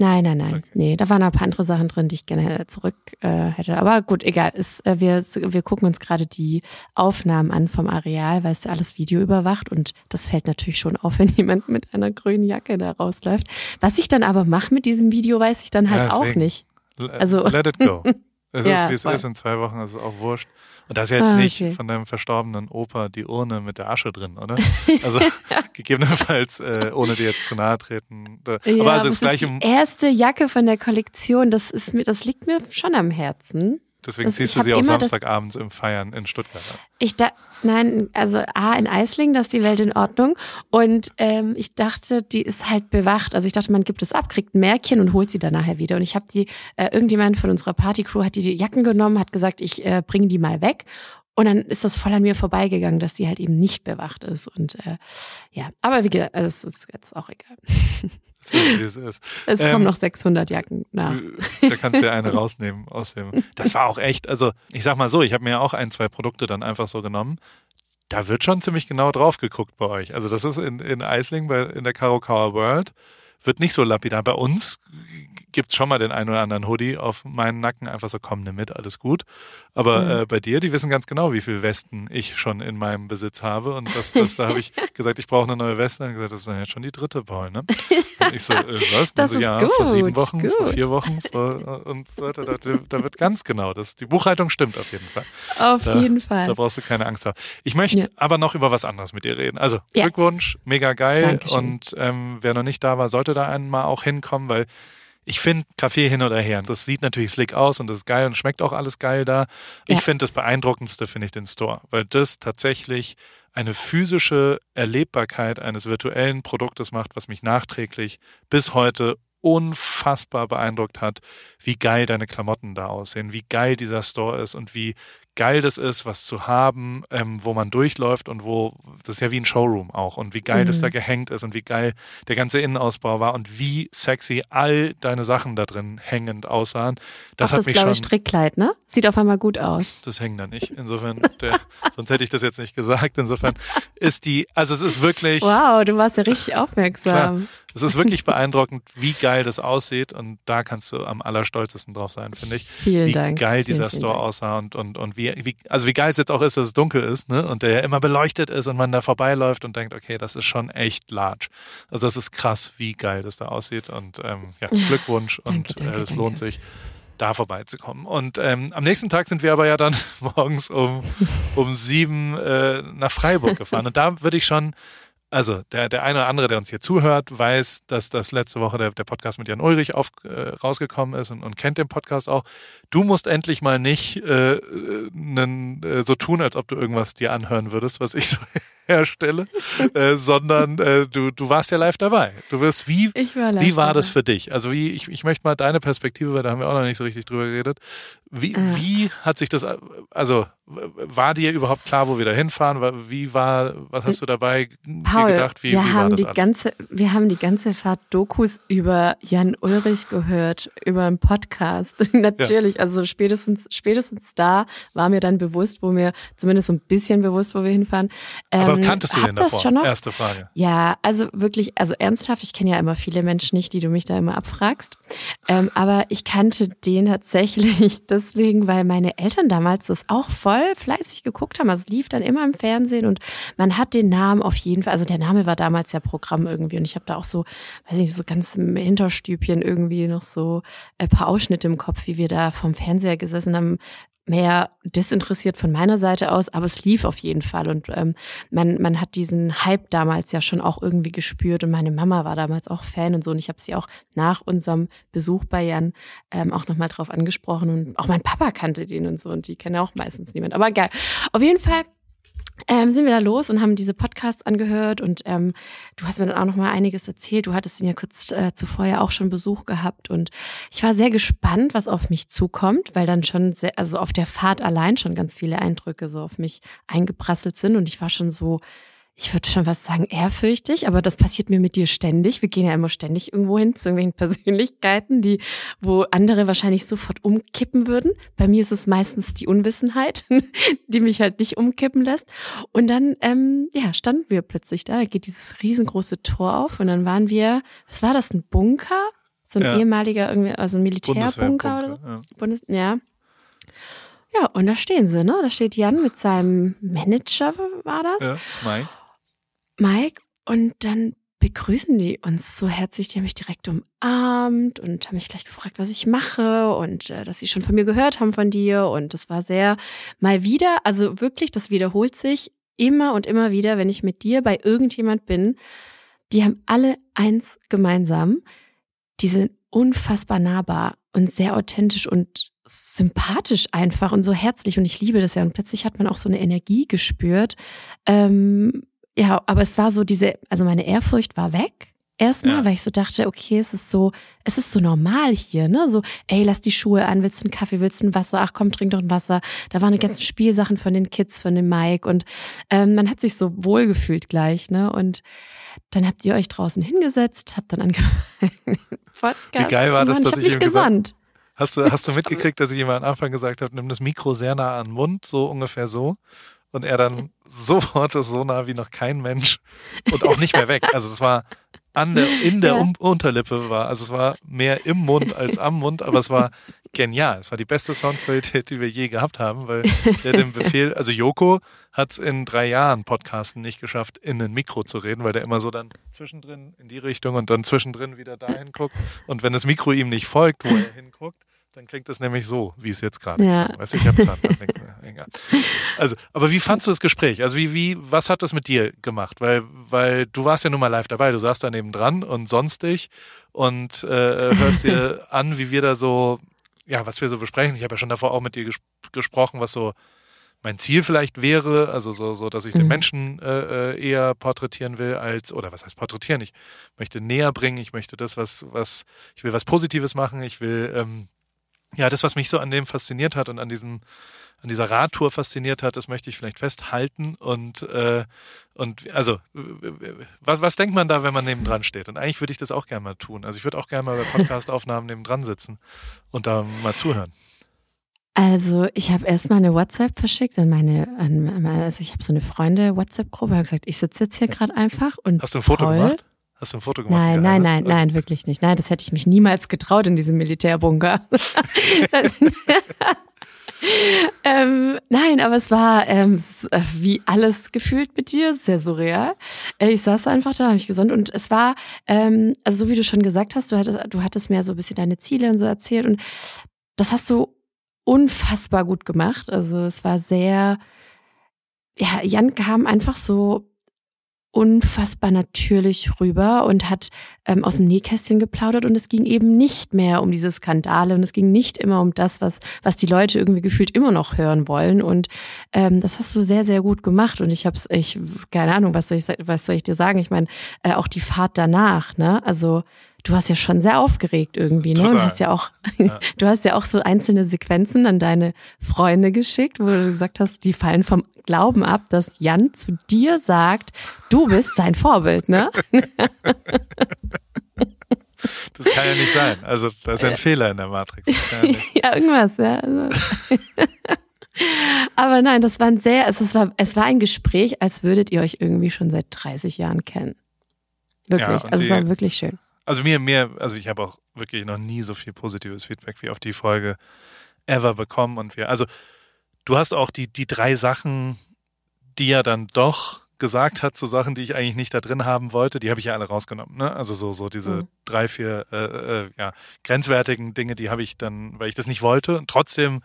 Nein, nein, nein. Okay. Nee, da waren ein paar andere Sachen drin, die ich gerne zurück äh, hätte. Aber gut, egal. Ist, äh, wir, wir gucken uns gerade die Aufnahmen an vom Areal, weil es ja alles Video überwacht und das fällt natürlich schon auf, wenn jemand mit einer grünen Jacke da rausläuft. Was ich dann aber mache mit diesem Video, weiß ich dann halt Ja, auch nicht. Also- Let it go. Es Ja, ist, wie es voll. ist. In zwei Wochen ist es auch wurscht. Und da ist ja jetzt Ah, nicht okay. von deinem verstorbenen Opa die Urne mit der Asche drin, oder? Also gegebenenfalls, äh, ohne dir jetzt zu nahe treten. Da, Ja, aber also das gleiche, ist die erste Jacke von der Kollektion. Das ist mir, das liegt mir schon am Herzen. deswegen das- ziehst ich du sie auch Samstagabends im Feiern in Stuttgart an. Ich da, nein, also A, in Eislingen, da ist die Welt in Ordnung. Und ähm, ich dachte, die ist halt bewacht. Also ich dachte, man gibt es ab, kriegt ein Märkchen und holt sie dann nachher wieder. Und ich habe die, äh, irgendjemand von unserer Partycrew hat die, die Jacken genommen, hat gesagt, ich äh, bringe die mal weg. Und dann ist das voll an mir vorbeigegangen, dass die halt eben nicht bewacht ist. Und äh, ja, aber wie gesagt, also es ist jetzt auch egal. Das ist, wie es ist. Es Ähm, kommen noch 600 Jacken nach. Da kannst du ja eine rausnehmen aus dem. Das war auch echt, also ich sag mal so, ich habe mir auch ein, zwei Produkte dann einfach so genommen. Da wird schon ziemlich genau drauf geguckt bei euch. Also das ist in, in Eisling, bei, in der Karokawa World, wird nicht so lapidar. Bei uns gibt's schon mal den einen oder anderen Hoodie auf meinen Nacken, einfach so, komm, nimm mit, alles gut. Aber Mhm. äh, bei dir, die wissen ganz genau, wie viel Westen ich schon in meinem Besitz habe. Und das, das da habe ich gesagt, ich brauche eine neue Weste. Und gesagt, das ist dann jetzt schon die dritte, Paul, ne? Und ich so, äh, was? Das so, ist ja, vor sieben gut, Wochen, vor gut. vier Wochen, vor, und so weiter. Da, da wird ganz genau. Das, die Buchhaltung stimmt auf jeden Fall. Auf Da- jeden Fall. Da brauchst du keine Angst haben. Ich möchte Ja. aber noch über was anderes mit dir reden. Also Ja. Glückwunsch, mega geil. Dankeschön. Und ähm, wer noch nicht da war, sollte da einmal auch hinkommen, weil ich finde Kaffee hin oder her. Das sieht natürlich slick aus und das ist geil und schmeckt auch alles geil da. Ich Ja. finde das beeindruckendste, finde ich den Store, weil das tatsächlich eine physische Erlebbarkeit eines virtuellen Produktes macht, was mich nachträglich bis heute unfassbar beeindruckt hat, wie geil deine Klamotten da aussehen, wie geil dieser Store ist und wie geil das ist, was zu haben, ähm, wo man durchläuft und wo, das ist ja wie ein Showroom auch und wie geil das Mhm. da gehängt ist und wie geil der ganze Innenausbau war und wie sexy all deine Sachen da drin hängend aussahen. Das Auch hat das mich blaue schon, Strickkleid, ne? Sieht auf einmal gut aus. das hängt da nicht. Insofern, der, sonst hätte ich das jetzt nicht gesagt. Insofern ist die, also es ist wirklich, Wow, du warst ja richtig aufmerksam. Es ist wirklich beeindruckend, wie geil das aussieht und da kannst du am allerstolzesten drauf sein, finde ich. Vielen wie Dank. geil Vielen, dieser vielen Store Dank. aussah und, und, und wie, wie, also wie geil es jetzt auch ist, dass es dunkel ist, ne? Und der ja immer beleuchtet ist und man da vorbeiläuft und denkt, okay, das ist schon echt large. Also das ist krass, wie geil das da aussieht und ähm, ja, Glückwunsch Danke, und danke, äh, es lohnt sich da vorbeizukommen. Und ähm, am nächsten Tag sind wir aber ja dann morgens um, um sieben äh, nach Freiburg gefahren. Und da würde ich schon, also der, der eine oder andere, der uns hier zuhört, weiß, dass das letzte Woche der, der Podcast mit Jan Ulrich auf, äh, rausgekommen ist und, und kennt den Podcast auch. Du musst endlich mal nicht äh, nen, äh, so tun, als ob du irgendwas dir anhören würdest, was ich so herstelle, äh, sondern äh, du, du warst ja live dabei. Du wirst wie, war wie war das für dich? Also wie, ich, ich möchte mal deine Perspektive, weil da haben wir auch noch nicht so richtig drüber geredet. Wie, Ah. wie hat sich das, also war dir überhaupt klar, wo wir da hinfahren? Wie war, was hast du dabei Paul, gedacht? Wie, wir wie haben die alles? ganze, wir haben die ganze Fahrt Dokus über Jan Ulrich gehört, über einen Podcast. Natürlich, also spätestens, spätestens da war mir dann bewusst, wo mir, zumindest so ein bisschen bewusst, wo wir hinfahren. Aber Ähm, kanntest du den davor? Erste Frage. Ja, also wirklich, also ernsthaft, ich kenne ja immer viele Menschen nicht, die du mich da immer abfragst. Ähm, aber ich kannte den tatsächlich deswegen, weil meine Eltern damals das auch voll fleißig geguckt haben. Also es lief dann immer im Fernsehen und man hat den Namen auf jeden Fall, also der Name war damals ja Programm irgendwie und ich habe da auch so, weiß nicht, so ganz im Hinterstübchen irgendwie noch so ein paar Ausschnitte im Kopf, wie wir da vom Fernseher gesessen haben mehr desinteressiert von meiner Seite aus, aber es lief auf jeden Fall. Und ähm, man, man hat diesen Hype damals ja schon auch irgendwie gespürt und meine Mama war damals auch Fan und so. Und ich habe sie auch nach unserem Besuch bei Jan ähm, auch nochmal drauf angesprochen. Und auch mein Papa kannte den und so. Und die kennen ja auch meistens niemand, aber geil. Auf jeden Fall ähm, sind wir da los und haben diese Podcasts angehört und ähm, du hast mir dann auch noch mal einiges erzählt. Du hattest ihn ja kurz äh, zuvor ja auch schon Besuch gehabt und ich war sehr gespannt, was auf mich zukommt, weil dann schon sehr, also auf der Fahrt allein schon ganz viele Eindrücke so auf mich eingeprasselt sind und ich war schon so ich würde schon was sagen, ehrfürchtig, aber das passiert mir mit dir ständig. Wir gehen ja immer ständig irgendwo hin zu irgendwelchen Persönlichkeiten, die, wo andere wahrscheinlich sofort umkippen würden. Bei mir ist es meistens die Unwissenheit, die mich halt nicht umkippen lässt. Und dann, ähm, ja, standen wir plötzlich da, da geht dieses riesengroße Tor auf und dann waren wir, was war das, ein Bunker? so ein Ja. ehemaliger irgendwie, also ein Militärbunker oder so. Ja. Bundes ja. Ja, und da stehen sie, ne? Da steht Jan mit seinem Manager, war das? Ja, Mike. Mike. Und dann begrüßen die uns so herzlich. Die haben mich direkt umarmt und haben mich gleich gefragt, was ich mache und äh, dass sie schon von mir gehört haben von dir. Und das war sehr mal wieder, also wirklich, das wiederholt sich immer und immer wieder, wenn ich mit dir bei irgendjemand bin. Die haben alle eins gemeinsam. Die sind unfassbar nahbar und sehr authentisch und sympathisch einfach und so herzlich und ich liebe das ja und plötzlich hat man auch so eine Energie gespürt. Ähm, ja, aber es war so diese, also meine Ehrfurcht war weg. Erstmal, Ja. weil ich so dachte, okay, es ist so, es ist so normal hier, ne? So, ey, lass die Schuhe an, willst du einen Kaffee, willst du ein Wasser? Ach komm, trink doch ein Wasser. Da waren die ganzen Spielsachen von den Kids, von dem Mike und ähm, man hat sich so wohl gefühlt gleich, ne? Und dann habt ihr euch draußen hingesetzt, habt dann angefangen, Podcast Wie geil war das, dass ich ich ihm gesandt. Hast du, hast du mitgekriegt, dass ich ihm am Anfang gesagt habe, nimm das Mikro sehr nah an den Mund, so ungefähr so. Und er dann sofort ist so nah wie noch kein Mensch und auch nicht mehr weg. Also es war an der, in der Ja. um Unterlippe war, also es war mehr im Mund als am Mund, aber es war genial. Es war die beste Soundqualität, die wir je gehabt haben, weil der den Befehl, also Joko hat es in drei Jahren Podcasten nicht geschafft, in ein Mikro zu reden, weil der immer so dann zwischendrin in die Richtung und dann zwischendrin wieder dahin guckt. Und wenn das Mikro ihm nicht folgt, wo er hinguckt, dann klingt es nämlich so, wie es jetzt gerade Ja. Weißt du, ich habe. Also, aber wie fandst du das Gespräch? Also wie, wie, was hat das mit dir gemacht? Weil, weil du warst ja nun mal live dabei, du saßt da neben dran und sonstig und äh, hörst dir an, wie wir da so, ja, was wir so besprechen. Ich habe ja schon davor auch mit dir ges gesprochen, was so mein Ziel vielleicht wäre, also so, so dass ich den Mhm. Menschen äh, äh, eher porträtieren will als, oder was heißt porträtieren? Ich möchte näher bringen, ich möchte das, was, was, ich will was Positives machen, ich will, ähm, ja, das, was mich so an dem fasziniert hat und an diesem, an dieser Radtour fasziniert hat, das möchte ich vielleicht festhalten und, äh, und also, was, was denkt man da, wenn man nebendran steht? Und eigentlich würde ich das auch gerne mal tun. Also ich würde auch gerne mal bei Podcast-Aufnahmen nebendran sitzen und da mal zuhören. Also ich habe erstmal eine WhatsApp verschickt an meine, an meine also ich habe so eine Freunde-WhatsApp-Gruppe, habe gesagt, ich sitze jetzt hier gerade einfach und Hast du ein Foto Paul, gemacht? Hast du ein Foto gemacht? Nein, ein nein, nein, nein, wirklich nicht. Nein, das hätte ich mich niemals getraut in diesem Militärbunker. ähm, nein, aber es war ähm, äh, wie alles gefühlt mit dir, sehr surreal. Äh, Ich saß einfach da, habe ich gesandt und es war, ähm, also so wie du schon gesagt hast, du hattest, du hattest mir so ein bisschen deine Ziele und so erzählt und das hast du unfassbar gut gemacht. Also es war sehr, ja, Jan kam einfach so unfassbar natürlich rüber und hat ähm, aus dem Nähkästchen geplaudert. Und es ging eben nicht mehr um diese Skandale und es ging nicht immer um das, was, was die Leute irgendwie gefühlt immer noch hören wollen. Und ähm, das hast du sehr, sehr gut gemacht. Und ich hab's, ich, keine Ahnung, was soll ich, was soll ich dir sagen? Ich meine, äh, auch die Fahrt danach, ne, also du warst ja schon sehr aufgeregt irgendwie, ne, Total. hast ja auch, Ja. du hast ja auch so einzelne Sequenzen an deine Freunde geschickt, wo du gesagt hast, die fallen vom Glauben ab, dass Jan zu dir sagt, du bist sein Vorbild, ne? Das kann ja nicht sein. Also da ist ja ein Fehler in der Matrix. Ja ja, irgendwas, ja. Also. Aber nein, das war ein sehr, also es war, es war ein Gespräch, als würdet ihr euch irgendwie schon seit 30 Jahren kennen. Wirklich. Ja, also es war wirklich schön. Also mir, mir, also ich habe auch wirklich noch nie so viel positives Feedback wie auf die Folge ever bekommen. Und wir, also du hast auch die, die drei Sachen, die er dann doch gesagt hat, so Sachen, die ich eigentlich nicht da drin haben wollte, die habe ich ja alle rausgenommen. Ne? Also so, so diese Mhm. drei, vier äh, äh, ja, grenzwertigen Dinge, die habe ich dann, weil ich das nicht wollte. Und trotzdem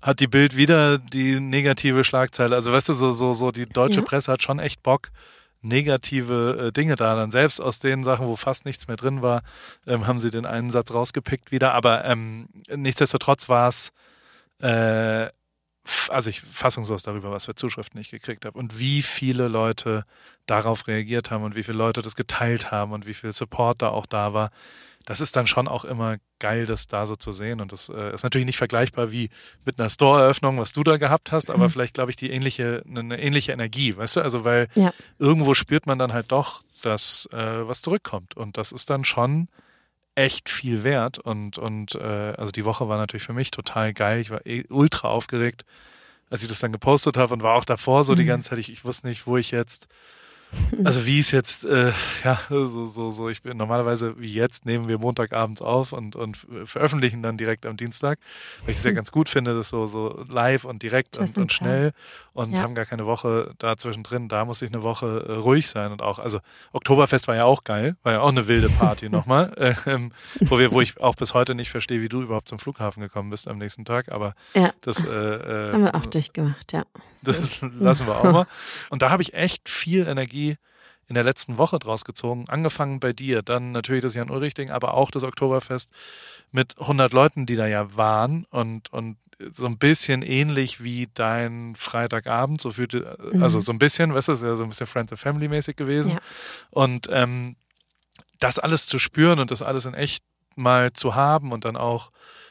hat die Bild wieder die negative Schlagzeile. Also weißt du, so, so, so die deutsche Ja. Presse hat schon echt Bock, negative äh, Dinge da. Dann selbst aus den Sachen, wo fast nichts mehr drin war, ähm, haben sie den einen Satz rausgepickt wieder. Aber ähm, nichtsdestotrotz war es, äh, also ich fassungslos darüber, was für Zuschriften ich gekriegt habe und wie viele Leute darauf reagiert haben und wie viele Leute das geteilt haben und wie viel Support da auch da war. Das ist dann schon auch immer geil, das da so zu sehen. Und das äh, ist natürlich nicht vergleichbar wie mit einer Store-Eröffnung, was du da gehabt hast, aber Mhm. vielleicht, glaube ich, die ähnliche, eine, eine ähnliche Energie, weißt du? Also, weil Ja. irgendwo spürt man dann halt doch, dass äh, was zurückkommt. Und das ist dann schon echt viel wert. Und, und äh, also die Woche war natürlich für mich total geil. Ich war eh ultra aufgeregt, als ich das dann gepostet habe und war auch davor so die Mhm. ganze Zeit, ich, ich wusste nicht, wo ich jetzt Also wie es jetzt, äh, ja, so, so, so, ich bin normalerweise wie jetzt nehmen wir Montagabends auf und, und veröffentlichen dann direkt am Dienstag, weil ich es ja ganz gut finde, das so, so live und direkt und, und schnell und ja. haben gar keine Woche da zwischendrin. Da muss ich eine Woche äh, ruhig sein und auch, also Oktoberfest war ja auch geil, war ja auch eine wilde Party nochmal, äh, wo wir, wo ich auch bis heute nicht verstehe, wie du überhaupt zum Flughafen gekommen bist am nächsten Tag, aber ja. das äh, äh, haben wir auch durchgemacht, ja. Das lassen wir auch mal. Und da habe ich echt viel Energie in der letzten Woche draus gezogen. Angefangen bei dir, dann natürlich das Jan Ulrich Ding, aber auch das Oktoberfest mit 100 Leuten, die da ja waren und, und so ein bisschen ähnlich wie dein Freitagabend, so fühlte, mhm. also so ein bisschen, weißt du, ist ja so ein bisschen Friends and Family mäßig gewesen. Ja. Und ähm, das alles zu spüren und das alles in echt mal zu haben und dann auch,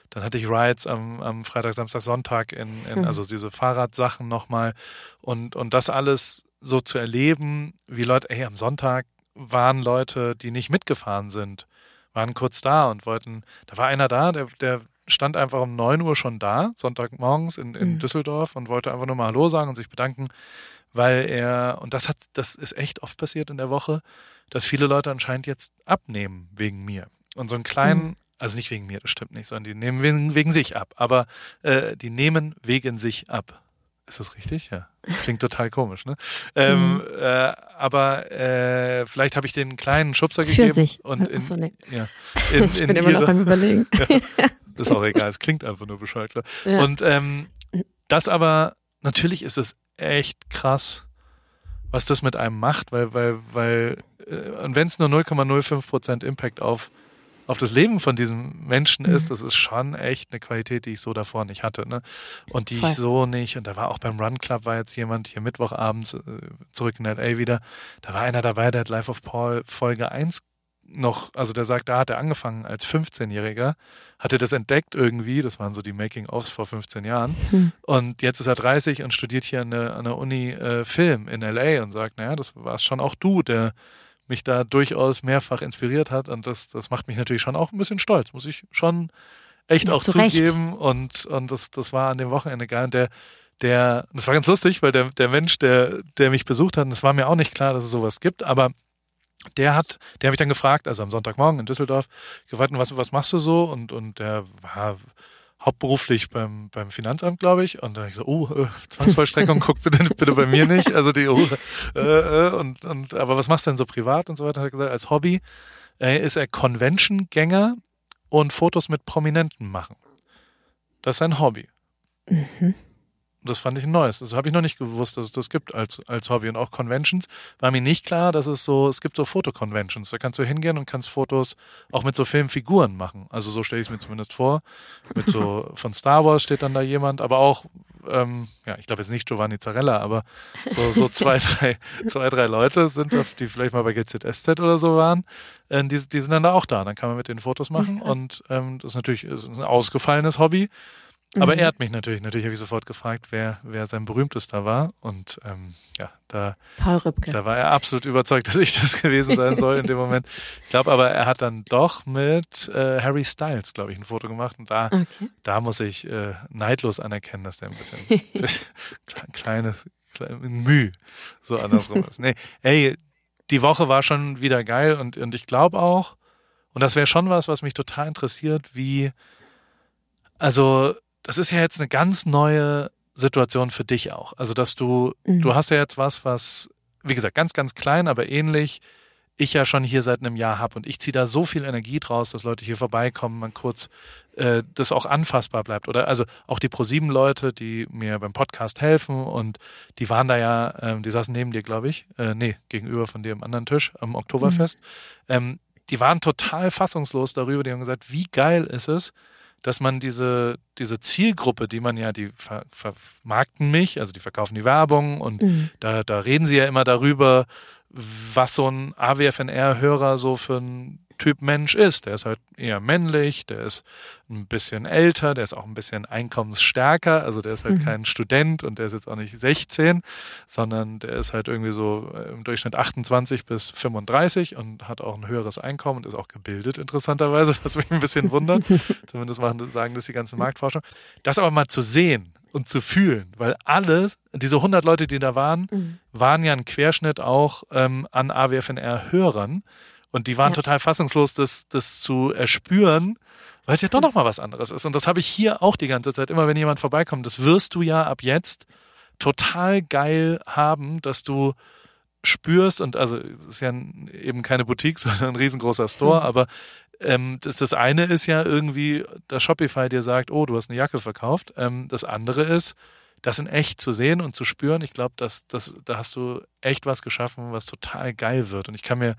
dann hatte ich Rides am, am Freitag, Samstag, Sonntag in, in mhm. also diese Fahrradsachen nochmal und, und das alles so zu erleben, wie Leute, ey, am Sonntag waren Leute, die nicht mitgefahren sind, waren kurz da und wollten, da war einer da, der, der stand einfach um 9 Uhr schon da, Sonntagmorgens in, in mhm. Düsseldorf und wollte einfach nur mal Hallo sagen und sich bedanken, weil er, und das hat, das ist echt oft passiert in der Woche, dass viele Leute anscheinend jetzt abnehmen wegen mir. Und so einen kleinen, mhm. also nicht wegen mir, das stimmt nicht, sondern die nehmen wegen, wegen sich ab, aber äh, die nehmen wegen sich ab. Ist das richtig? Ja. Das klingt total komisch, ne? Ähm, mhm. äh, aber äh, vielleicht habe ich den kleinen Schubser Für gegeben. Sich. Und in, so, nee. ja, in, ich bin immer ihre, noch am Überlegen. ja, ist auch egal, es klingt einfach nur bescheuert. Ja. Und ähm, das aber, natürlich ist es echt krass, was das mit einem macht, weil, weil, weil, äh, und wenn es nur 0,05 Prozent Impact auf auf das Leben von diesem Menschen ist, mhm. das ist schon echt eine Qualität, die ich so davor nicht hatte. Ne? Und die Voll. ich so nicht, und da war auch beim Run Club war jetzt jemand hier Mittwochabends äh, zurück in LA wieder, da war einer dabei, der hat Life of Paul Folge 1 noch, also der sagt, da hat er angefangen als 15-Jähriger, hatte das entdeckt irgendwie, das waren so die Making-ofs vor 15 Jahren. Hm. Und jetzt ist er 30 und studiert hier an der, an der Uni äh, Film in LA und sagt, naja, das war es schon auch du, der mich da durchaus mehrfach inspiriert hat. Und das, das macht mich natürlich schon auch ein bisschen stolz, muss ich schon echt ja, auch zu zugeben. Recht. Und, und das, das war an dem Wochenende geil. Und der, der, das war ganz lustig, weil der, der Mensch, der, der mich besucht hat, und es war mir auch nicht klar, dass es sowas gibt, aber der hat, der habe ich dann gefragt, also am Sonntagmorgen in Düsseldorf, gefragt, was, was machst du so? Und, und der war hauptberuflich beim, beim Finanzamt, glaube ich. Und dann habe ich so, oh, äh, Zwangsvollstreckung, guck bitte, bitte bei mir nicht. Also die, oh, äh, äh, und, und, aber was machst du denn so privat und so weiter? Hat er gesagt, als Hobby äh, ist er Convention-Gänger und Fotos mit Prominenten machen. Das ist sein Hobby. Mhm das fand ich ein neues. Das habe ich noch nicht gewusst, dass es das gibt als, als Hobby. Und auch Conventions war mir nicht klar, dass es so, es gibt so Fotoconventions. Da kannst du hingehen und kannst Fotos auch mit so Filmfiguren machen. Also so stelle ich es mir zumindest vor. Mit so, von Star Wars steht dann da jemand, aber auch, ähm, ja, ich glaube jetzt nicht Giovanni Zarella, aber so, so zwei, drei, zwei, drei Leute sind die vielleicht mal bei GZSZ oder so waren. Äh, die, die sind dann da auch da. Dann kann man mit denen Fotos machen. Und ähm, das ist natürlich ist ein ausgefallenes Hobby. Aber mhm. er hat mich natürlich, natürlich habe ich sofort gefragt, wer, wer sein berühmtester war. Und ähm, ja, da, da war er absolut überzeugt, dass ich das gewesen sein soll in dem Moment. Ich glaube aber, er hat dann doch mit äh, Harry Styles, glaube ich, ein Foto gemacht. Und da, okay. da muss ich äh, neidlos anerkennen, dass der ein bisschen, bisschen kleines, kleines Mühe so andersrum ist. Nee, ey, die Woche war schon wieder geil und, und ich glaube auch, und das wäre schon was, was mich total interessiert, wie, also das ist ja jetzt eine ganz neue Situation für dich auch. Also, dass du, mhm. du hast ja jetzt was, was, wie gesagt, ganz, ganz klein, aber ähnlich ich ja schon hier seit einem Jahr habe. Und ich ziehe da so viel Energie draus, dass Leute hier vorbeikommen, man kurz äh, das auch anfassbar bleibt. Oder also auch die ProSieben-Leute, die mir beim Podcast helfen und die waren da ja, ähm, die saßen neben dir, glaube ich, äh, nee, gegenüber von dir am anderen Tisch am Oktoberfest. Mhm. Ähm, die waren total fassungslos darüber, die haben gesagt, wie geil ist es, dass man diese, diese Zielgruppe, die man ja, die ver vermarkten mich, also die verkaufen die Werbung und mhm. da, da reden sie ja immer darüber, was so ein AWFNR-Hörer so für ein Typ Mensch ist. Der ist halt eher männlich, der ist ein bisschen älter, der ist auch ein bisschen einkommensstärker. Also der ist halt mhm. kein Student und der ist jetzt auch nicht 16, sondern der ist halt irgendwie so äh, im Durchschnitt 28 bis 35 und hat auch ein höheres Einkommen und ist auch gebildet, interessanterweise, was mich ein bisschen wundert. Zumindest machen, sagen das die ganze Marktforschung. Das aber mal zu sehen, und zu fühlen, weil alles, diese 100 Leute, die da waren, Mhm. waren ja ein Querschnitt auch ähm, an AWFNR-Hörern und die waren Ja. total fassungslos, das, das zu erspüren, weil es ja doch noch mal was anderes ist. Und das habe ich hier auch die ganze Zeit, immer wenn jemand vorbeikommt, das wirst du ja ab jetzt total geil haben, dass du spürst und also es ist ja eben keine Boutique, sondern ein riesengroßer Store, aber ähm, das, das eine ist ja irgendwie, dass Shopify dir sagt, oh, du hast eine Jacke verkauft. Ähm, das andere ist, das in echt zu sehen und zu spüren. Ich glaube, dass, dass, da hast du echt was geschaffen, was total geil wird. Und ich kann mir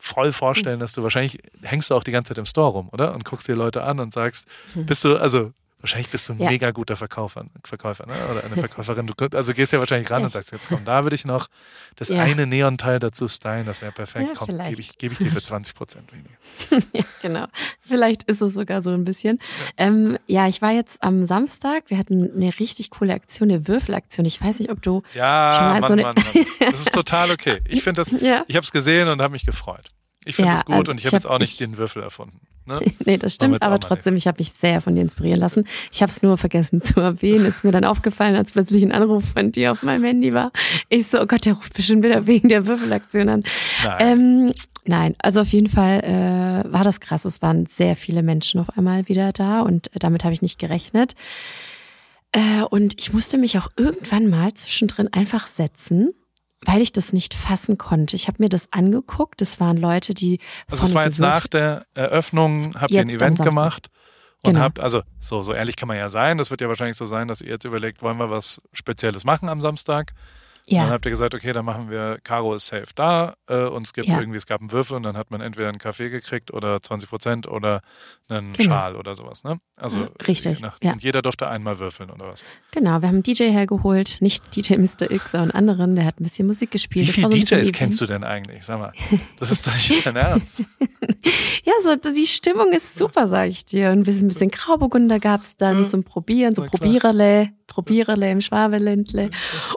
voll vorstellen, dass du wahrscheinlich hängst du auch die ganze Zeit im Store rum, oder? Und guckst dir Leute an und sagst, bist du, also wahrscheinlich bist du ein Ja. mega guter Verkäufer, Verkäufer ne? oder eine Verkäuferin. Du also gehst ja wahrscheinlich ran und sagst, jetzt komm, da würde ich noch das Ja. eine Neon-Teil dazu stylen, das wäre perfekt. Ja, komm, gebe ich, gebe ich dir für 20 Prozent weniger. Ja, genau. Vielleicht ist es sogar so ein bisschen. Ähm, ja, ich war jetzt am Samstag. Wir hatten eine richtig coole Aktion, eine Würfelaktion. Ich weiß nicht, ob du Schon Ja, mal Mann, so eine- Mann, Mann. Das ist total okay. Ich finde das, Ja. ich habe es gesehen und habe mich gefreut. Ich finde Ja, es gut also und ich habe jetzt hab- auch nicht ich- den Würfel erfunden. Ne? Nee, das stimmt, jetzt aber trotzdem, ich habe mich sehr von dir inspirieren lassen. Ich habe es nur vergessen zu erwähnen. Ist mir dann aufgefallen, als plötzlich ein Anruf von dir auf meinem Handy war. Ich so, oh Gott, der ruft bestimmt wieder wegen der Würfelaktion an. Nein. Ähm, nein, also auf jeden Fall äh, war das krass. Es waren sehr viele Menschen auf einmal wieder da und äh, damit habe ich nicht gerechnet. Äh, und ich musste mich auch irgendwann mal zwischendrin einfach setzen, weil ich das nicht fassen konnte. Ich habe mir das angeguckt. Das waren Leute, die Also es war jetzt nach der Eröffnung, habt ihr ein Event gemacht und Genau. habt, also so, so ehrlich kann man ja sein, das wird ja wahrscheinlich so sein, dass ihr jetzt überlegt, wollen wir was Spezielles machen am Samstag? Ja. Dann habt ihr gesagt, okay, dann machen wir, Caro ist safe da äh, und es gibt Ja. irgendwie, es gab einen Würfel und dann hat man entweder einen Kaffee gekriegt oder 20 Prozent oder einen Genau. Schal oder sowas, ne? Also richtig, nach- ja. Und jeder durfte einmal würfeln oder was? Genau, wir haben einen DJ hergeholt, nicht DJ Mr. X, sondern anderen, der hat ein bisschen Musik gespielt. Wie viele so DJs Event. kennst du denn eigentlich? Sag mal, das ist doch nicht dein Ernst. Ja, so die Stimmung ist super, sag ich dir. Und ein bisschen, ein bisschen Grauburgunder gab's dann zum Probieren, so. Probiererle, Probiererle im Schwabeländle.